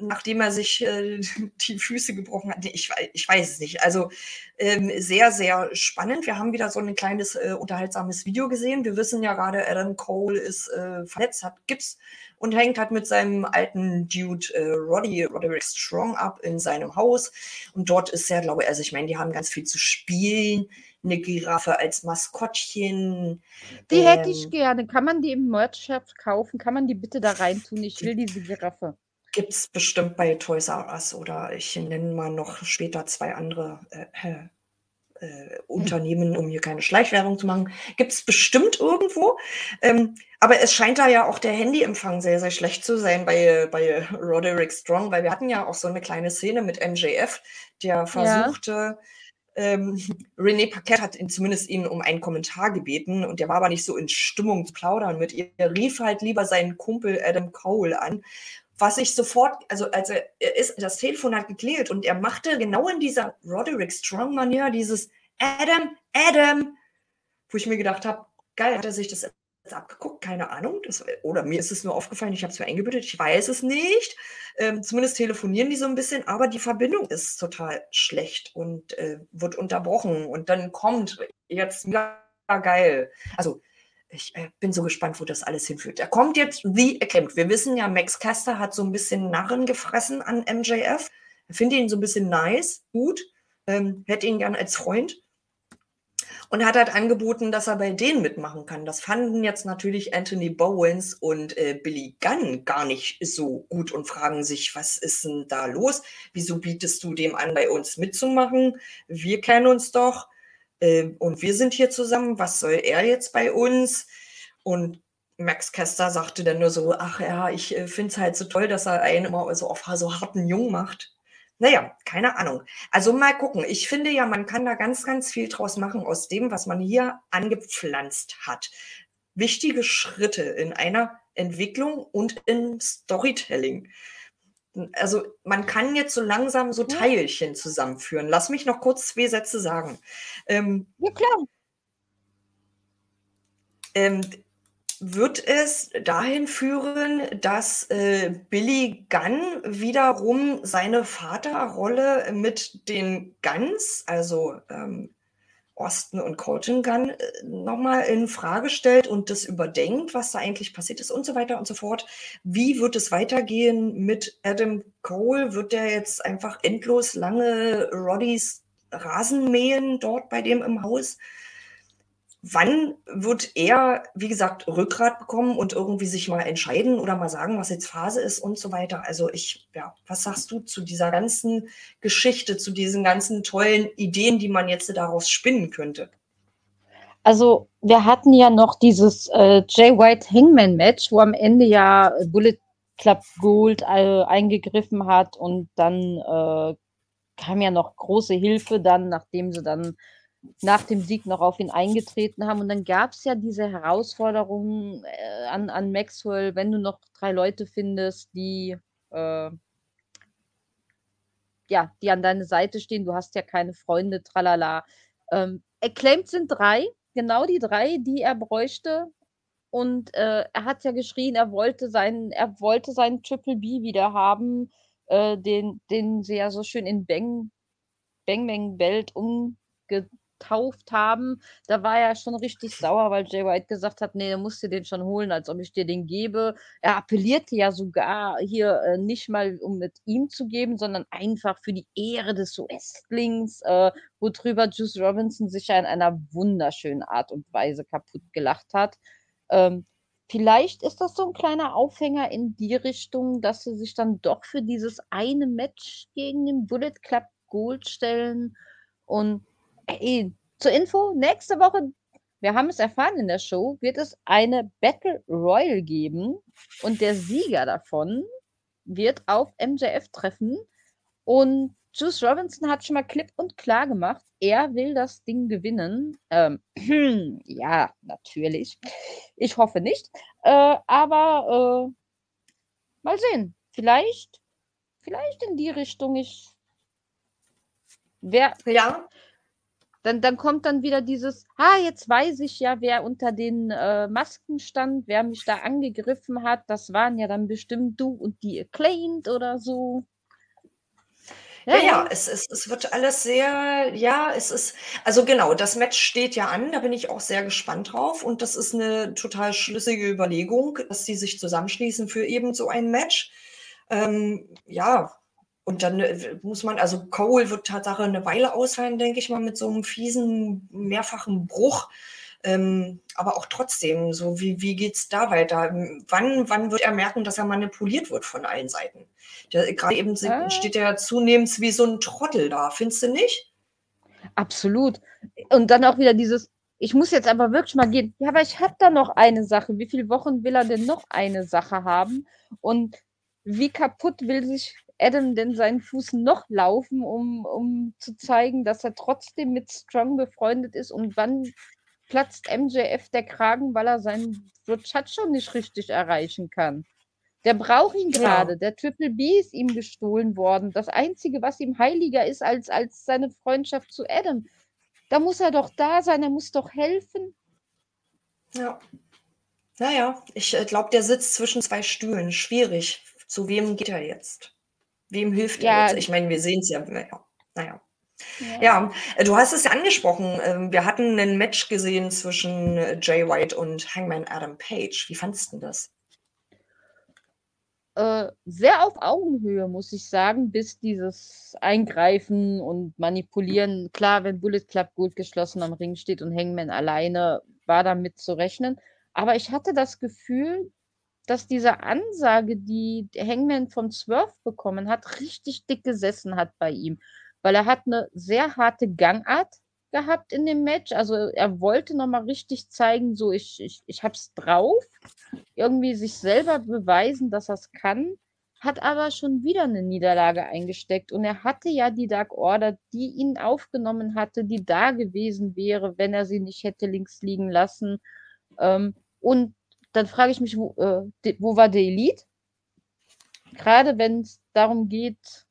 Nachdem er sich äh, [LAUGHS] die Füße gebrochen hat. Ich, ich weiß es nicht. Also ähm, sehr, sehr spannend. Wir haben wieder so ein kleines äh, unterhaltsames Video gesehen. Wir wissen ja gerade, Adam Cole ist äh, verletzt, hat Gips und hängt halt mit seinem alten Dude äh, Roddy, Roderick Strong ab in seinem Haus. Und dort ist er, glaube ich, also ich meine, die haben ganz viel zu spielen eine Giraffe als Maskottchen. Die ähm, hätte ich ähm, gerne. Kann man die im Merch-Shop kaufen? Kann man die bitte da rein tun? Ich will diese Giraffe. Gibt es bestimmt bei Toys R Us oder ich nenne mal noch später zwei andere äh, äh, äh Unternehmen, um hier keine Schleichwerbung zu machen. Gibt es bestimmt irgendwo. Ähm, aber es scheint da ja auch der Handyempfang sehr, sehr schlecht zu sein bei, bei Roderick Strong, weil wir hatten ja auch so eine kleine Szene mit MJF, der versuchte, ja. ähm, [LAUGHS] René Paquette hat ihn zumindest ihn um einen Kommentar gebeten und der war aber nicht so in Stimmung zu plaudern mit ihr. Er rief halt lieber seinen Kumpel Adam Cole an was ich sofort, also als er, ist, das Telefon hat geklingelt und er machte genau in dieser Roderick Strong Manier dieses Adam, Adam, wo ich mir gedacht habe, geil, hat er sich das abgeguckt, keine Ahnung, das, oder mir ist es nur aufgefallen, ich habe es mir eingebildet, ich weiß es nicht. Ähm, zumindest telefonieren die so ein bisschen, aber die Verbindung ist total schlecht und äh, wird unterbrochen und dann kommt jetzt mega geil. Also ich äh, bin so gespannt, wo das alles hinführt. Er kommt jetzt wie erkämpft. Wir wissen ja, Max Caster hat so ein bisschen Narren gefressen an MJF. Finde ihn so ein bisschen nice, gut. Ähm, hätte ihn gern als Freund. Und hat halt angeboten, dass er bei denen mitmachen kann. Das fanden jetzt natürlich Anthony Bowens und äh, Billy Gunn gar nicht so gut und fragen sich, was ist denn da los? Wieso bietest du dem an, bei uns mitzumachen? Wir kennen uns doch äh, und wir sind hier zusammen, was soll er jetzt bei uns? Und Max Kester sagte dann nur so, ach ja, ich äh, finde es halt so toll, dass er einen immer so auf so harten Jung macht. Naja, keine Ahnung. Also mal gucken. Ich finde ja, man kann da ganz, ganz viel draus machen aus dem, was man hier angepflanzt hat. Wichtige Schritte in einer Entwicklung und im Storytelling also man kann jetzt so langsam so Teilchen zusammenführen. Lass mich noch kurz zwei Sätze sagen. Ähm, ja, klar. Ähm, wird es dahin führen, dass äh, Billy Gunn wiederum seine Vaterrolle mit den Guns, also ähm, Osten und Colton Gun äh, nochmal in Frage stellt und das überdenkt, was da eigentlich passiert ist und so weiter und so fort. Wie wird es weitergehen mit Adam Cole? Wird der jetzt einfach endlos lange Roddys Rasen mähen dort bei dem im Haus? Wann wird er, wie gesagt, Rückgrat bekommen und irgendwie sich mal entscheiden oder mal sagen, was jetzt Phase ist und so weiter? Also ich, ja, was sagst du zu dieser ganzen Geschichte, zu diesen ganzen tollen Ideen, die man jetzt daraus spinnen könnte? Also wir hatten ja noch dieses äh, Jay White Hangman Match, wo am Ende ja Bullet Club Gold äh, eingegriffen hat und dann äh, kam ja noch große Hilfe dann, nachdem sie dann nach dem Sieg noch auf ihn eingetreten haben. Und dann gab es ja diese Herausforderung äh, an, an Maxwell, wenn du noch drei Leute findest, die äh, ja, die an deiner Seite stehen, du hast ja keine Freunde, tralala. Ähm, Acclaimed sind drei, genau die drei, die er bräuchte. Und äh, er hat ja geschrien, er wollte seinen, er wollte seinen Triple B wieder haben, äh, den, den sie ja so schön in Bang, Bang Bang Belt umge getauft haben, da war er schon richtig sauer, weil Jay White gesagt hat, nee, du musst dir den schon holen, als ob ich dir den gebe. Er appellierte ja sogar hier äh, nicht mal, um mit ihm zu geben, sondern einfach für die Ehre des Westlings, äh, worüber Juice Robinson sich ja in einer wunderschönen Art und Weise kaputt gelacht hat. Ähm, vielleicht ist das so ein kleiner Aufhänger in die Richtung, dass sie sich dann doch für dieses eine Match gegen den Bullet Club Gold stellen und Ey, zur Info, nächste Woche, wir haben es erfahren in der Show, wird es eine Battle Royal geben und der Sieger davon wird auf MJF treffen und Juice Robinson hat schon mal klipp und klar gemacht, er will das Ding gewinnen. Ähm, [CLEARS THROAT] ja, natürlich. Ich hoffe nicht. Äh, aber äh, mal sehen. Vielleicht, vielleicht in die Richtung. Ich. Wer, ja, dann, dann kommt dann wieder dieses, ah, jetzt weiß ich ja, wer unter den äh, Masken stand, wer mich da angegriffen hat. Das waren ja dann bestimmt du und die Acclaimed oder so. Ja, ja, ja, es, es, es wird alles sehr, ja, es ist, also genau, das Match steht ja an, da bin ich auch sehr gespannt drauf und das ist eine total schlüssige Überlegung, dass sie sich zusammenschließen für eben so ein Match. Ähm, ja, und dann äh, muss man, also Cole wird Tatsache eine Weile ausfallen, denke ich mal, mit so einem fiesen, mehrfachen Bruch. Ähm, aber auch trotzdem, so wie, wie geht es da weiter? Wann, wann wird er merken, dass er manipuliert wird von allen Seiten? Gerade eben äh. steht er zunehmend wie so ein Trottel da, findest du nicht? Absolut. Und dann auch wieder dieses, ich muss jetzt aber wirklich mal gehen. Ja, aber ich habe da noch eine Sache. Wie viele Wochen will er denn noch eine Sache haben? Und wie kaputt will sich Adam denn seinen Fuß noch laufen, um, um zu zeigen, dass er trotzdem mit Strong befreundet ist? Und wann platzt MJF der Kragen, weil er seinen schon nicht richtig erreichen kann? Der braucht ihn gerade. Ja. Der Triple B ist ihm gestohlen worden. Das Einzige, was ihm heiliger ist als, als seine Freundschaft zu Adam. Da muss er doch da sein, er muss doch helfen. Ja. Naja, ich äh, glaube, der sitzt zwischen zwei Stühlen. Schwierig. Zu wem geht er jetzt? Wem hilft ja. jetzt? Ich meine, wir sehen es ja. Naja. naja. Ja. ja. Äh, du hast es ja angesprochen. Ähm, wir hatten ein Match gesehen zwischen äh, Jay White und Hangman Adam Page. Wie fandest du das? Äh, sehr auf Augenhöhe, muss ich sagen, bis dieses Eingreifen und Manipulieren. Klar, wenn Bullet Club gut geschlossen am Ring steht und Hangman alleine, war damit zu rechnen. Aber ich hatte das Gefühl, dass diese Ansage, die Hangman vom Swerve bekommen hat, richtig dick gesessen hat bei ihm. Weil er hat eine sehr harte Gangart gehabt in dem Match. Also er wollte nochmal richtig zeigen, so ich, ich, ich hab's drauf. Irgendwie sich selber beweisen, dass er es kann. Hat aber schon wieder eine Niederlage eingesteckt. Und er hatte ja die Dark Order, die ihn aufgenommen hatte, die da gewesen wäre, wenn er sie nicht hätte links liegen lassen. Ähm, und dann frage ich mich, wo, äh, wo war der Elite? Gerade wenn es darum geht,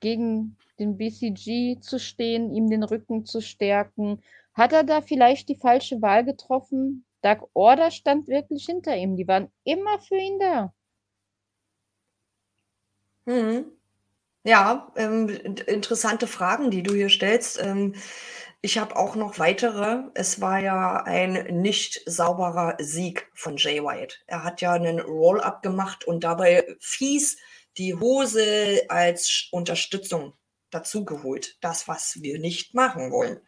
gegen den BCG zu stehen, ihm den Rücken zu stärken. Hat er da vielleicht die falsche Wahl getroffen? Dark Order stand wirklich hinter ihm. Die waren immer für ihn da. Mhm. Ja, ähm, interessante Fragen, die du hier stellst. Ähm, ich habe auch noch weitere. Es war ja ein nicht sauberer Sieg von Jay White. Er hat ja einen Roll-up gemacht und dabei fies die Hose als Unterstützung dazugeholt. Das, was wir nicht machen wollen.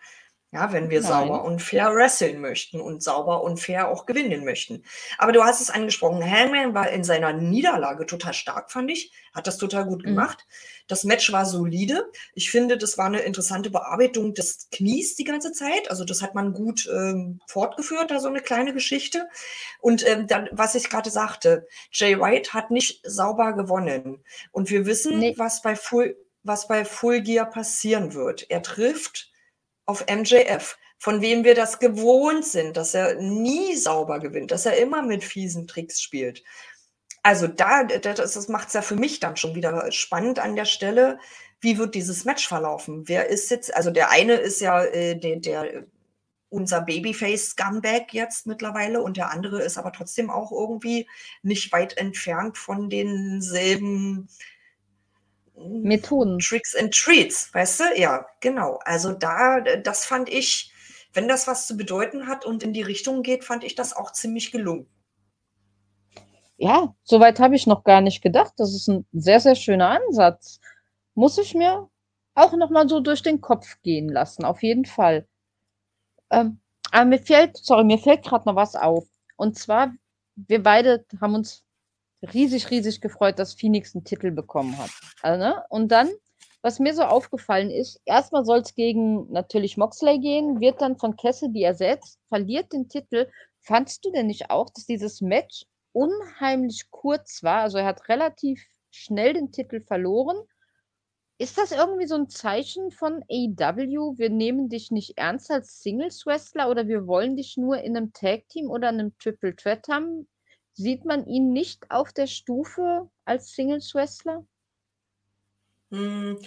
Ja, wenn wir Nein. sauber und fair wresteln möchten und sauber und fair auch gewinnen möchten. Aber du hast es angesprochen, Hangman war in seiner Niederlage total stark, fand ich. Hat das total gut Mhm. gemacht. Das Match war solide. Ich finde, das war eine interessante Bearbeitung des Knies die ganze Zeit. Also das hat man gut ähm, fortgeführt, da so eine kleine Geschichte. Und ähm, dann, was ich gerade sagte, Jay White hat nicht sauber gewonnen. Und wir wissen, Nee. was bei Full, was bei Full Gear passieren wird. Er trifft auf MJF, von wem wir das gewohnt sind, dass er nie sauber gewinnt, dass er immer mit fiesen Tricks spielt. Also da, das, das macht es ja für mich dann schon wieder spannend an der Stelle. Wie wird dieses Match verlaufen? Wer ist jetzt, also der eine ist ja äh, der, der unser Babyface-Scumbag jetzt mittlerweile und der andere ist aber trotzdem auch irgendwie nicht weit entfernt von denselben Methoden. Tricks and Treats, weißt du? Ja, genau. Also da, das fand ich, wenn das was zu bedeuten hat und in die Richtung geht, fand ich das auch ziemlich gelungen. Ja, soweit habe ich noch gar nicht gedacht. Das ist ein sehr, sehr schöner Ansatz. Muss ich mir auch noch mal so durch den Kopf gehen lassen, auf jeden Fall. Ähm, aber mir fällt, sorry, mir fällt gerade noch was auf. Und zwar, wir beide haben uns riesig, riesig gefreut, dass Phoenix einen Titel bekommen hat. Also, ne? Und dann, was mir so aufgefallen ist, erstmal soll es gegen natürlich Moxley gehen, wird dann von Cassidy ersetzt, verliert den Titel. Fandst du denn nicht auch, dass dieses Match unheimlich kurz war? Also er hat relativ schnell den Titel verloren. Ist das irgendwie so ein Zeichen von AEW? Wir nehmen dich nicht ernst als Singles-Wrestler oder wir wollen dich nur in einem Tag-Team oder einem Triple Threat haben? Sieht man ihn nicht auf der Stufe als Singles-Wrestler? Hm,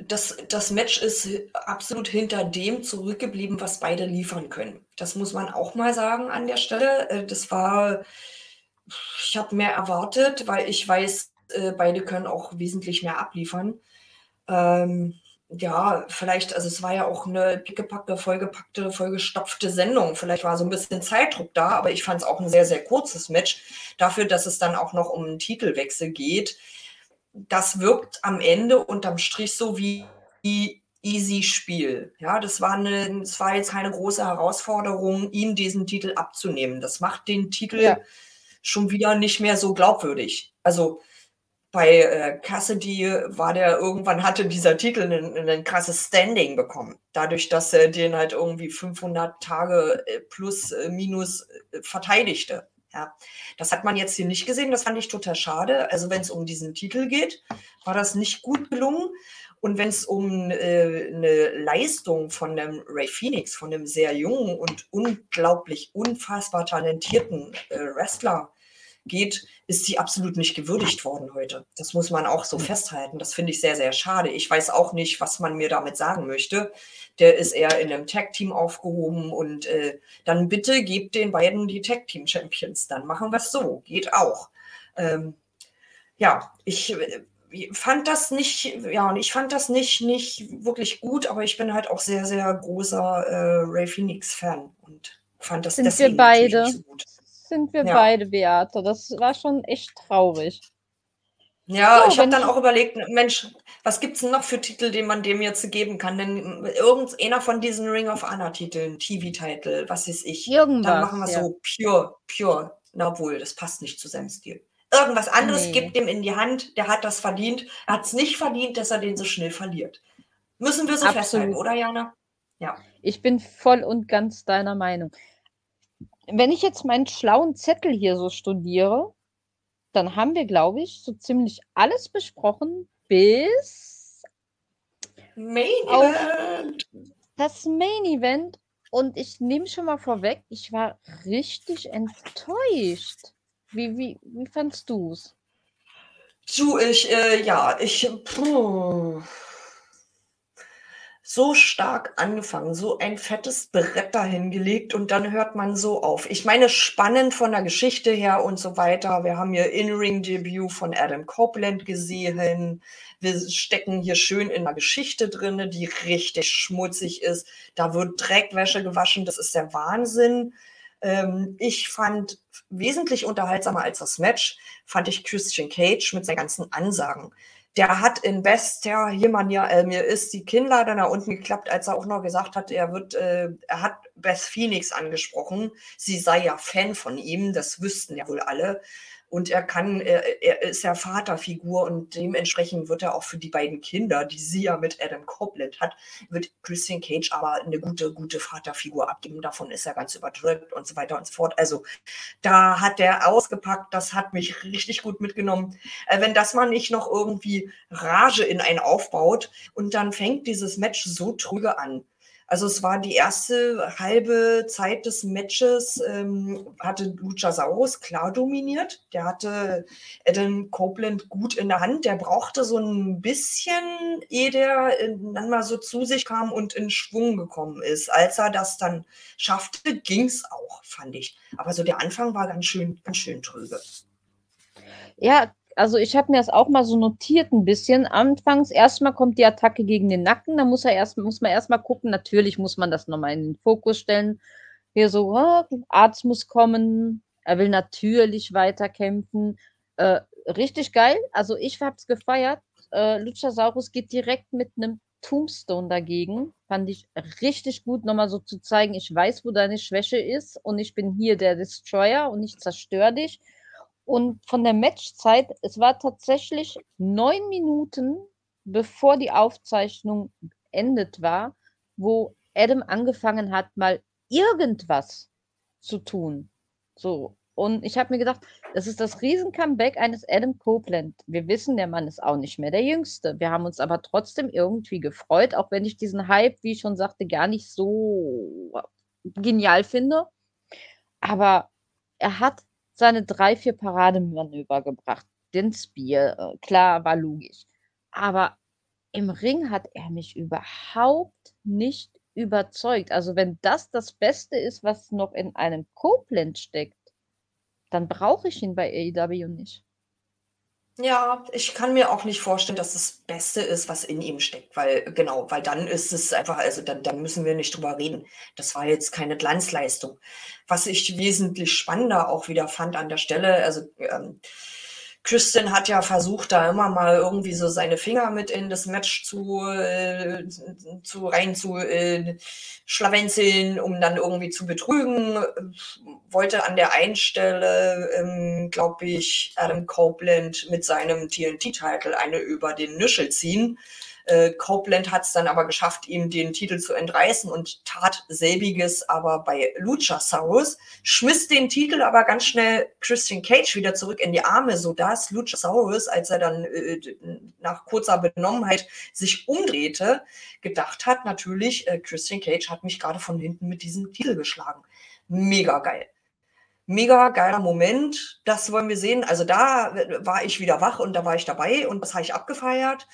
Das, das Match ist absolut hinter dem zurückgeblieben, was beide liefern können. Das muss man auch mal sagen an der Stelle. Äh, Das war, ich habe mehr erwartet, weil ich weiß, äh, beide können auch wesentlich mehr abliefern. Ähm, ja, vielleicht, also es war ja auch eine pickepacke, vollgepackte, vollgestopfte Sendung. Vielleicht war so ein bisschen Zeitdruck da, aber ich fand es auch ein sehr, sehr kurzes Match. Dafür, dass es dann auch noch um einen Titelwechsel geht. Das wirkt am Ende unterm Strich so wie easy Spiel. Ja, das war, eine, das war jetzt keine große Herausforderung, ihm diesen Titel abzunehmen. Das macht den Titel Ja. schon wieder nicht mehr so glaubwürdig. Also bei äh, Cassidy war der irgendwann hatte dieser Titel ein, krasses Standing bekommen. Dadurch, dass er den halt irgendwie 500 Tage äh, plus äh, minus äh, verteidigte. Ja, das hat man jetzt hier nicht gesehen. Das fand ich total schade. Also wenn es um diesen Titel geht, war das nicht gut gelungen. Und wenn es um äh, eine Leistung von einem Ray Phoenix, von einem sehr jungen und unglaublich unfassbar talentierten äh, Wrestler geht, ist sie absolut nicht gewürdigt worden heute. Das muss man auch so festhalten. Das finde ich sehr, sehr schade. Ich weiß auch nicht, was man mir damit sagen möchte. Der ist eher in einem Tag-Team aufgehoben und äh, dann bitte gebt den beiden die Tag-Team-Champions. Dann machen wir es so. Geht auch. Ähm, ja, ich äh, fand das nicht, ja, ich fand das nicht, nicht wirklich gut, aber ich bin halt auch sehr, sehr großer äh, Ray Phoenix-Fan und fand das Sind wir deswegen natürlich beide? nicht so gut. Sind wir Ja. beide, Beate. Das war schon echt traurig. Ja, So, ich habe dann auch überlegt, Mensch, was gibt's denn noch für Titel, den man dem jetzt geben kann? Denn irgendeiner von diesen Ring of Honor-Titeln, TV-Titel, was weiß ich. Irgendwas. Dann machen wir ja. so pure, pure. Na obwohl, das passt nicht zu seinem Stil. Irgendwas anderes Nee. gibt dem in die Hand, der hat das verdient. Er hat es nicht verdient, dass er den so schnell verliert. Müssen wir so Absolut. festhalten, oder Jana? Ja. Ich bin voll und ganz deiner Meinung. Wenn ich jetzt meinen schlauen Zettel hier so studiere, dann haben wir, glaube ich, so ziemlich alles besprochen, bis Main Event. das Main Event. Und ich nehme schon mal vorweg, ich war richtig enttäuscht. Wie, wie, wie fandst du es? Du, ich, äh, ja, ich, puh, so stark angefangen, so ein fettes Brett dahingelegt und dann hört man so auf. Ich meine, spannend von der Geschichte her und so weiter. Wir haben hier In-Ring-Debüt von Adam Copeland gesehen. Wir stecken hier schön in einer Geschichte drin, die richtig schmutzig ist. Da wird Dreckwäsche gewaschen. Das ist der Wahnsinn. Ähm, ich fand wesentlich unterhaltsamer als das Match, fand ich Christian Cage mit seinen ganzen Ansagen. Der hat in bester Himmania, äh, mir ist die Kinnlade nach unten geklappt, als er auch noch gesagt hat, er wird, äh, er hat Beth Phoenix angesprochen. Sie sei ja Fan von ihm, das wüssten ja wohl alle. Und er kann, er, er ist ja Vaterfigur und dementsprechend wird er auch für die beiden Kinder, die sie ja mit Adam Copeland hat, wird Christian Cage aber eine gute, gute Vaterfigur abgeben. Davon ist er ganz überdrückt und so weiter und so fort. Also da hat er ausgepackt, das hat mich richtig gut mitgenommen. Äh, wenn das mal nicht noch irgendwie Rage in einen aufbaut und dann fängt dieses Match so trüge an also es war die erste halbe Zeit des Matches, ähm, hatte Luchasaurus klar dominiert. Der hatte Adam Copeland gut in der Hand. Der brauchte so ein bisschen, ehe der äh, dann mal so zu sich kam und in Schwung gekommen ist. Als er das dann schaffte, ging es auch, fand ich. Aber so der Anfang war ganz schön, ganz schön trübe. Ja, also ich habe mir das auch mal so notiert ein bisschen. Anfangs erstmal kommt die Attacke gegen den Nacken, da muss er erst, muss man erstmal gucken. Natürlich muss man das nochmal in den Fokus stellen. Hier so, oh, Arzt muss kommen, er will natürlich weiterkämpfen. Äh, richtig geil. Also ich habe es gefeiert. Äh, Luchasaurus geht direkt mit einem Tombstone dagegen. Fand ich richtig gut, nochmal so zu zeigen, ich weiß, wo deine Schwäche ist und ich bin hier der Destroyer und ich zerstöre dich. Und von der Matchzeit, es war tatsächlich neun Minuten, bevor die Aufzeichnung beendet war, wo Adam angefangen hat, mal irgendwas zu tun. So. Und ich habe mir gedacht, das ist das Riesen-Comeback eines Adam Copeland. Wir wissen, der Mann ist auch nicht mehr der Jüngste. Wir haben uns aber trotzdem irgendwie gefreut, auch wenn ich diesen Hype, wie ich schon sagte, gar nicht so genial finde. Aber er hat seine drei, vier Parademanöver gebracht. Den Spear, äh, klar, war logisch. Aber im Ring hat er mich überhaupt nicht überzeugt. Also wenn das das Beste ist, was noch in einem Copeland steckt, dann brauche ich ihn bei AEW nicht. Ja, ich kann mir auch nicht vorstellen, dass das Beste ist, was in ihm steckt, weil genau, weil dann ist es einfach, also dann, dann müssen wir nicht drüber reden. Das war jetzt keine Glanzleistung. Was ich wesentlich spannender auch wieder fand an der Stelle, also ähm, Christian hat ja versucht, da immer mal irgendwie so seine Finger mit in das Match zu, äh, zu rein zu äh, schlawenzeln, um dann irgendwie zu betrügen. Wollte an der einen Stelle, ähm, glaube ich, Adam Copeland mit seinem TNT-Titel eine über den Nüschel ziehen. Äh, Copeland hat es dann aber geschafft, ihm den Titel zu entreißen und tat selbiges aber bei Luchasaurus, schmiss den Titel aber ganz schnell Christian Cage wieder zurück in die Arme, sodass Luchasaurus, als er dann äh, nach kurzer Benommenheit sich umdrehte, gedacht hat, natürlich, äh, Christian Cage hat mich gerade von hinten mit diesem Titel geschlagen. Mega geil mega geiler Moment. Das wollen wir sehen. Also da äh, war ich wieder wach und da war ich dabei und das habe ich abgefeiert.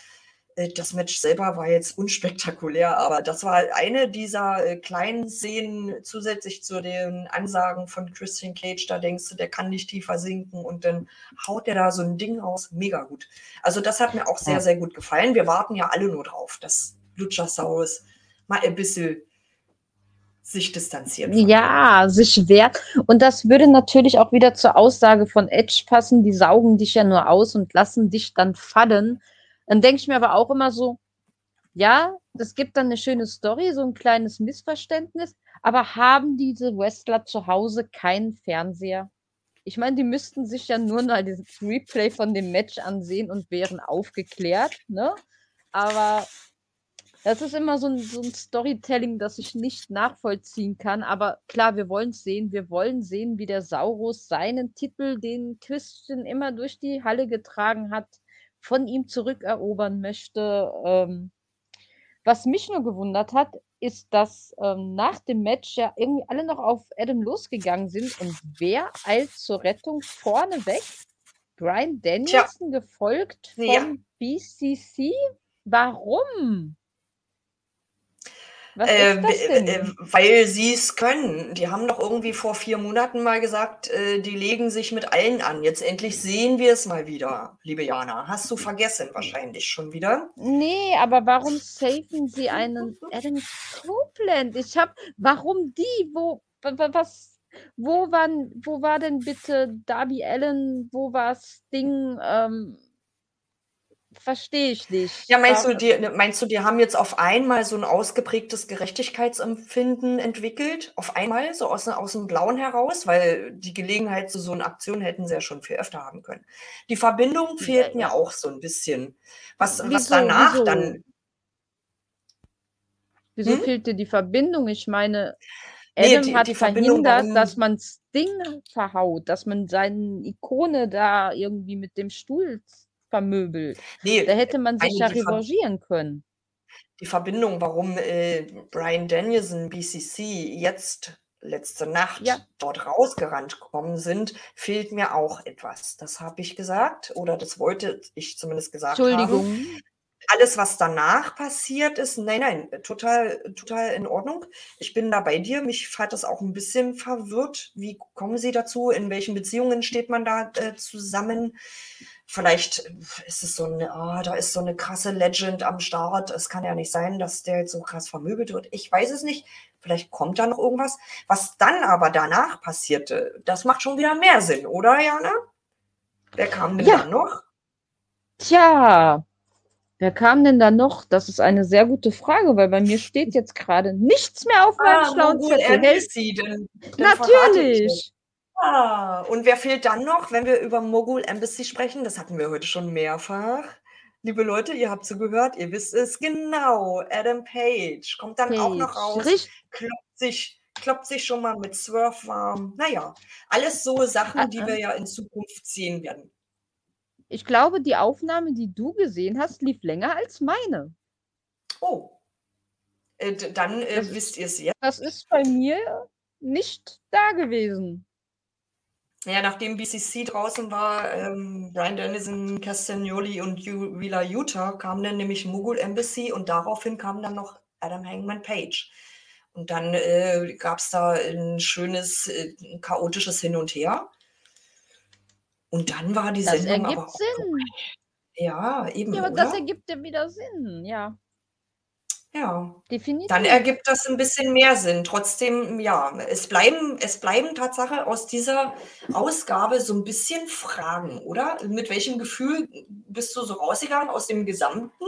Äh, das Match selber war jetzt unspektakulär, aber das war eine dieser äh, kleinen Szenen zusätzlich zu den Ansagen von Christian Cage. Da denkst du, der kann nicht tiefer sinken und dann haut der da so ein Ding aus. Mega gut. Also, das hat mir auch sehr, sehr gut gefallen. Wir warten ja alle nur drauf, dass Luchasaurus mal ein bisschen sich distanziert. Ja, sich wehrt. Und das würde natürlich auch wieder zur Aussage von Edge passen. Die saugen dich ja nur aus und lassen dich dann fallen. Dann denke ich mir aber auch immer so, ja, es gibt dann eine schöne Story, so ein kleines Missverständnis, aber haben diese Wrestler zu Hause keinen Fernseher? Ich meine, die müssten sich ja nur mal dieses Replay von dem Match ansehen und wären aufgeklärt, ne? Aber das ist immer so ein, so ein Storytelling, das ich nicht nachvollziehen kann. Aber klar, wir wollen es sehen. Wir wollen sehen, wie der Saurus seinen Titel, den Christian immer durch die Halle getragen hat, von ihm zurückerobern möchte. Ähm, was mich nur gewundert hat, ist, dass ähm, nach dem Match ja irgendwie alle noch auf Adam losgegangen sind und wer eilt zur Rettung vorne weg? Brian Danielson Tja. gefolgt von ja. BCC? Warum? Äh, äh, weil sie es können. Die haben doch irgendwie vor vier Monaten mal gesagt, äh, die legen sich mit allen an. Jetzt endlich sehen wir es mal wieder, liebe Jana. Hast du vergessen wahrscheinlich schon wieder? Nee, aber warum safen sie einen Adam Copeland? Ich hab, warum die? Wo, was, wo waren, wo war denn bitte Darby Allen? Wo war Sting? Ähm, verstehe ich nicht. Ja, meinst du, die, meinst du, die haben jetzt auf einmal so ein ausgeprägtes Gerechtigkeitsempfinden entwickelt? Auf einmal, so aus, aus dem Blauen heraus? Weil die Gelegenheit zu so einer Aktion hätten sie ja schon viel öfter haben können. Die Verbindung fehlt ja, mir auch so ein bisschen. Was, was danach wieso? dann. Wieso Hm? fehlt dir die Verbindung? Ich meine, Nee, Adam die- hat die verhindert, warum- dass man Sting verhaut, dass man seine Ikone da irgendwie mit dem Stuhl vermöbelt. Nee, Da hätte man sich ja revanchieren können. die Verbindung, warum äh, Brian Danielson, BCC, jetzt letzte Nacht Ja. dort rausgerannt gekommen sind, fehlt mir auch etwas. Das habe ich gesagt oder das wollte ich zumindest gesagt haben. Entschuldigung. Alles, was danach passiert ist, nein, nein, total, total in Ordnung. Ich bin da bei dir. Mich hat das auch ein bisschen verwirrt. Wie kommen Sie dazu? In welchen Beziehungen steht man da äh, zusammen? Vielleicht ist es so eine, ah, da ist so eine krasse Legend am Start. Es kann ja nicht sein, dass der jetzt so krass vermöbelt wird. Ich weiß es nicht. Vielleicht kommt da noch irgendwas. Was dann aber danach passierte, das macht schon wieder mehr Sinn, oder, Jana? Wer kam denn Ja. da noch? Tja, wer kam denn da noch? Das ist eine sehr gute Frage, weil bei mir steht jetzt gerade nichts mehr auf meinem schlauen Ah, Mogul Zettel. Natürlich. Ah, und wer fehlt dann noch, wenn wir über Mogul Embassy sprechen? Das hatten wir heute schon mehrfach. Liebe Leute, ihr habt zugehört, ihr wisst es genau. Adam Page kommt dann auch noch Page. raus, kloppt sich, kloppt sich schon mal mit Swerve warm. Naja, alles so Sachen, die Ah, ah. wir ja in Zukunft sehen werden. Ich glaube, die Aufnahme, die du gesehen hast, lief länger als meine. Oh, äh, dann äh, wisst ihr es jetzt. Das ist bei mir nicht da gewesen. Ja, nachdem BCC draußen war, ähm, Brian Dennison, Castagnoli und Wheeler Utah, kam dann nämlich Mogul Embassy und daraufhin kam dann noch Adam Hangman Page. Und dann äh, gab es da ein schönes, äh, chaotisches Hin und Her. Und dann war die Das Sendung aber ergibt auch Sinn. Ja, eben, Ja, aber das oder? ergibt ja wieder Sinn. Ja, Ja. definitiv. Dann ergibt das ein bisschen mehr Sinn. Trotzdem, ja, es bleiben, es bleiben Tatsache aus dieser Ausgabe so ein bisschen Fragen, oder? Mit welchem Gefühl bist du so rausgegangen aus dem Gesamten?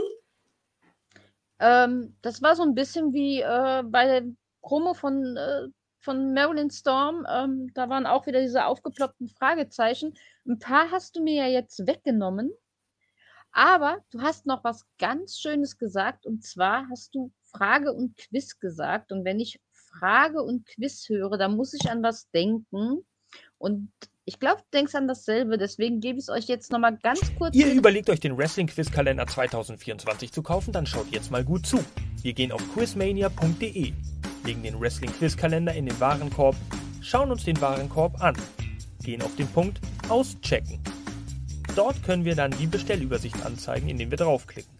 Ähm, das war so ein bisschen wie äh, bei der Promo von, äh, von Marilyn Storm. Ähm, da waren auch wieder diese aufgeploppten Fragezeichen. Ein paar hast du mir ja jetzt weggenommen. Aber du hast noch was ganz Schönes gesagt. Und zwar hast du Frage und Quiz gesagt. Und wenn ich Frage und Quiz höre, dann muss ich an was denken. Und ich glaube, du denkst an dasselbe. Deswegen gebe ich es euch jetzt nochmal ganz kurz. Ihr überlegt euch den Wrestling Quiz Kalender 2024 zu kaufen, dann schaut jetzt mal gut zu. Wir gehen auf quizmania.de, legen den Wrestling Quiz Kalender in den Warenkorb, schauen uns den Warenkorb an, gehen auf den Punkt Auschecken. Dort können wir dann die Bestellübersicht anzeigen, indem wir draufklicken.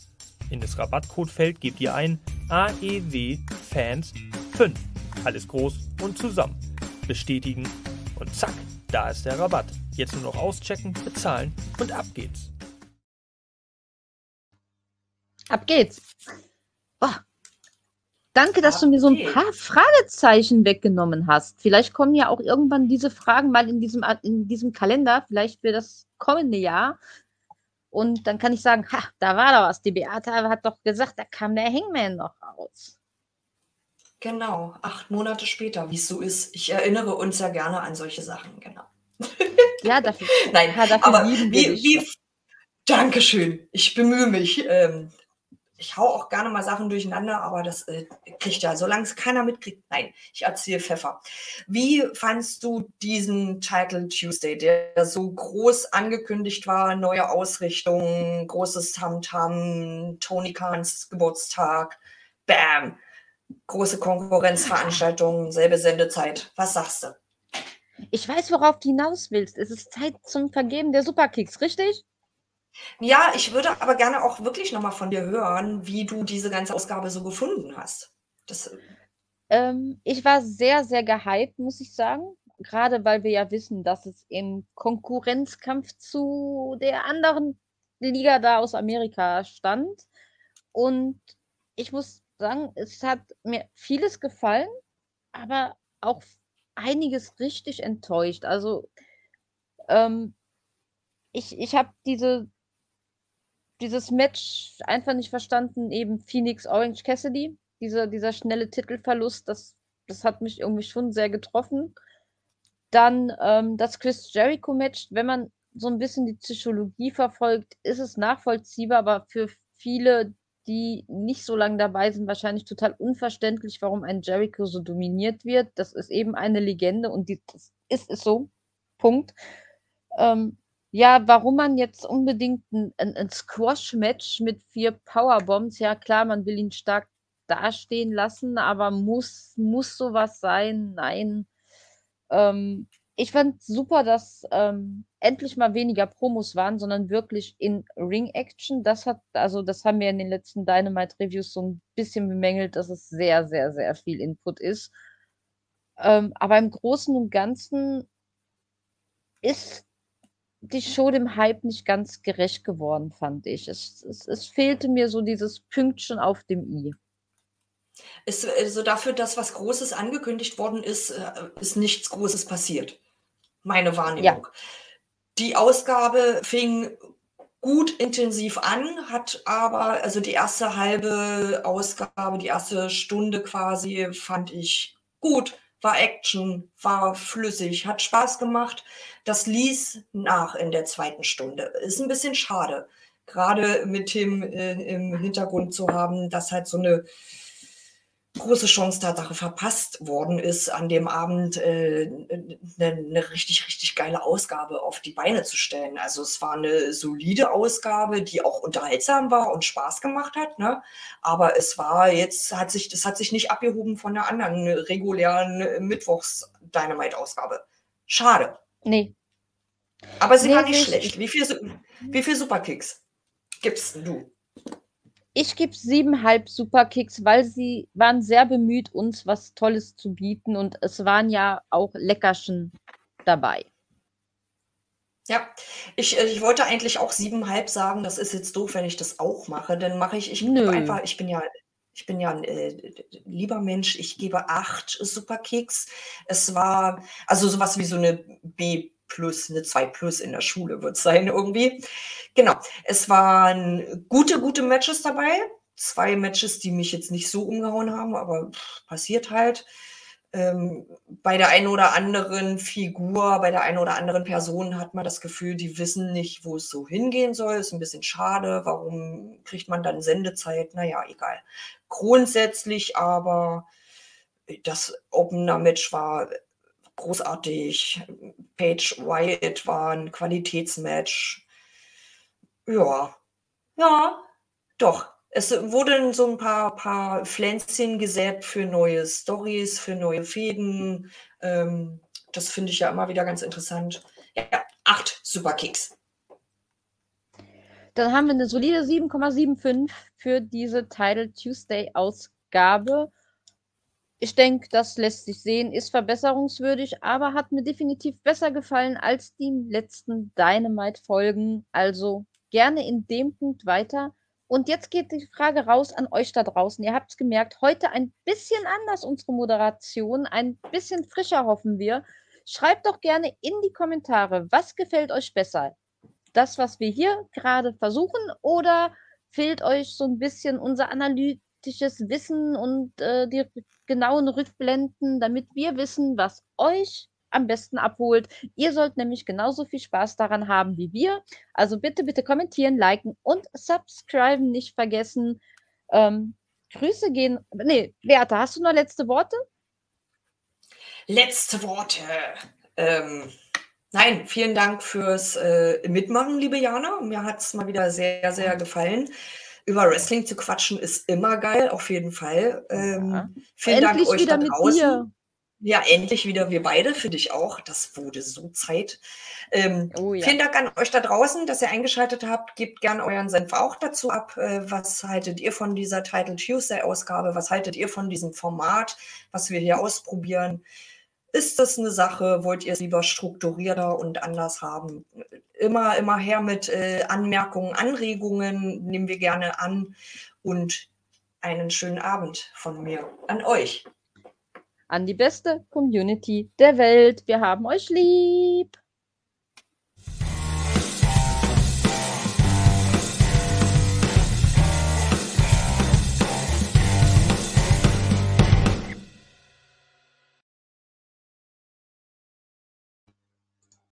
In das Rabattcodefeld gebt ihr ein AEW Fans 5. Alles groß und zusammen. Bestätigen und zack, da ist der Rabatt. Jetzt nur noch auschecken, bezahlen und ab geht's. Ab geht's. Oh. Danke, dass du mir so ein paar Fragezeichen weggenommen hast. Vielleicht kommen ja auch irgendwann diese Fragen mal in diesem, in diesem Kalender, vielleicht für das kommende Jahr. Und dann kann ich sagen, ha, da war doch was. Die Beata hat doch gesagt, da kam der Hangman noch raus. Genau, acht Monate später, wie es so ist. Ich erinnere uns ja gerne an solche Sachen, genau. Ja, dafür, [LAUGHS] Nein, ja, dafür aber wie, wie, Dankeschön, ich bemühe mich. Ähm, ich hau auch gerne mal Sachen durcheinander, aber das äh, kriegt ja, solange es keiner mitkriegt. Nein, ich erzähle Pfeffer. Wie fandst du diesen Title Tuesday, der so groß angekündigt war? Neue Ausrichtung, großes Tamtam, Tony Kahns Geburtstag, Bam, große Konkurrenzveranstaltung, selbe Sendezeit. Was sagst du? Ich weiß, worauf du hinaus willst. Es ist Zeit zum Vergeben der Superkicks, richtig? Ja, ich würde aber gerne auch wirklich nochmal von dir hören, wie du diese ganze Ausgabe so gefunden hast. Das, Ähm, ich war sehr, sehr gehypt, muss ich sagen. Gerade weil wir ja wissen, dass es im Konkurrenzkampf zu der anderen Liga da aus Amerika stand. Und ich muss sagen, es hat mir vieles gefallen, aber auch einiges richtig enttäuscht. Also, ähm, ich, ich habe diese dieses Match einfach nicht verstanden, eben Phoenix Orange Cassidy. Dieser, dieser schnelle Titelverlust, das, das hat mich irgendwie schon sehr getroffen. Dann ähm, das Chris Jericho-Match, wenn man so ein bisschen die Psychologie verfolgt, ist es nachvollziehbar, aber für viele, die nicht so lange dabei sind, wahrscheinlich total unverständlich, warum ein Jericho so dominiert wird. Das ist eben eine Legende und die, das ist es so. Punkt. Ähm, ja, warum man jetzt unbedingt ein, ein, ein Squash-Match mit vier Powerbombs, ja klar, man will ihn stark dastehen lassen, aber muss, muss sowas sein? Nein. Ähm, ich fand super, dass ähm, endlich mal weniger Promos waren, sondern wirklich in Ring-Action. Das hat, also das haben wir in den letzten Dynamite-Reviews so ein bisschen bemängelt, dass es sehr, sehr, sehr viel Input ist. Ähm, aber im Großen und Ganzen ist die Show dem Hype nicht ganz gerecht geworden, fand ich. Es, es, es fehlte mir so dieses Pünktchen auf dem I. Ist, also dafür, dass was Großes angekündigt worden ist, äh, ist nichts Großes passiert. Meine Wahrnehmung. Ja. Die Ausgabe fing gut intensiv an, hat aber, also die erste halbe Ausgabe, die erste Stunde quasi, fand ich gut, war Action, war flüssig, hat Spaß gemacht. Das ließ nach in der zweiten Stunde. Ist ein bisschen schade, gerade mit dem äh, im Hintergrund zu haben, dass halt so eine große Chance Tatsache verpasst worden ist, an dem Abend äh, eine, ne richtig, richtig geile Ausgabe auf die Beine zu stellen. Also es war eine solide Ausgabe, die auch unterhaltsam war und Spaß gemacht hat. Ne? Aber es war jetzt, hat sich, das hat sich nicht abgehoben von der anderen regulären Mittwochs-Dynamite-Ausgabe. Schade. Nee. Aber sie nee, war nicht schlecht. Wie viel, wie viel Superkicks gibst du? Ich gebe siebenhalb Superkicks, weil sie waren sehr bemüht, uns was Tolles zu bieten und es waren ja auch Leckerchen dabei. Ja, ich, äh, ich wollte eigentlich auch siebenhalb sagen. Das ist jetzt doof, wenn ich das auch mache. Dann mache ich, ich Nö. einfach, ich bin ja, ich bin ja ein äh, lieber Mensch. Ich gebe acht Superkicks. Es war also sowas wie so eine B plus, eine 2 plus in der Schule wird es sein irgendwie. Genau. Es waren gute, gute Matches dabei. Zwei Matches, die mich jetzt nicht so umgehauen haben, aber pff, passiert halt. Ähm, bei der einen oder anderen Figur, bei der einen oder anderen Person hat man das Gefühl, die wissen nicht, wo es so hingehen soll. Ist ein bisschen schade. Warum kriegt man dann Sendezeit? Naja, egal. Grundsätzlich aber das Opener-Match war großartig. Page Wyatt war ein Qualitätsmatch. Ja, ja, doch. Es wurden so ein paar, paar Pflänzchen gesät für neue Stories, für neue Fäden. Ähm, das finde ich ja immer wieder ganz interessant. Ja, acht Superkicks. Dann haben wir eine solide 7,75 für diese Title Tuesday Ausgabe. Ich denke, das lässt sich sehen, ist verbesserungswürdig, aber hat mir definitiv besser gefallen als die letzten Dynamite-Folgen. Also gerne in dem Punkt weiter. Und jetzt geht die Frage raus an euch da draußen. Ihr habt es gemerkt, heute ein bisschen anders unsere Moderation, ein bisschen frischer hoffen wir. Schreibt doch gerne in die Kommentare, was gefällt euch besser? Das, was wir hier gerade versuchen, oder fehlt euch so ein bisschen unser Analy praktisches Wissen und äh, die genauen Rückblenden, damit wir wissen, was euch am besten abholt. Ihr sollt nämlich genauso viel Spaß daran haben wie wir. Also bitte, bitte kommentieren, liken und subscriben nicht vergessen. Ähm, Grüße gehen. Nee, Beate, hast du noch letzte Worte? Letzte Worte. Ähm, nein, vielen Dank fürs äh, Mitmachen, liebe Jana. Mir hat es mal wieder sehr, sehr gefallen über Wrestling zu quatschen ist immer geil, auf jeden Fall. Ähm, ja. Vielen endlich Dank euch da draußen. Ja, endlich wieder wir beide, für dich auch. Das wurde so Zeit. Ähm, oh, ja. Vielen Dank an euch da draußen, dass ihr eingeschaltet habt. Gebt gerne euren Senf auch dazu ab. Äh, was haltet ihr von dieser Title Tuesday Ausgabe? Was haltet ihr von diesem Format, was wir hier ausprobieren? Ist das eine Sache? Wollt ihr es lieber strukturierter und anders haben? Immer, immer her mit äh, Anmerkungen, Anregungen nehmen wir gerne an und einen schönen Abend von mir an euch. An die beste Community der Welt. Wir haben euch lieb.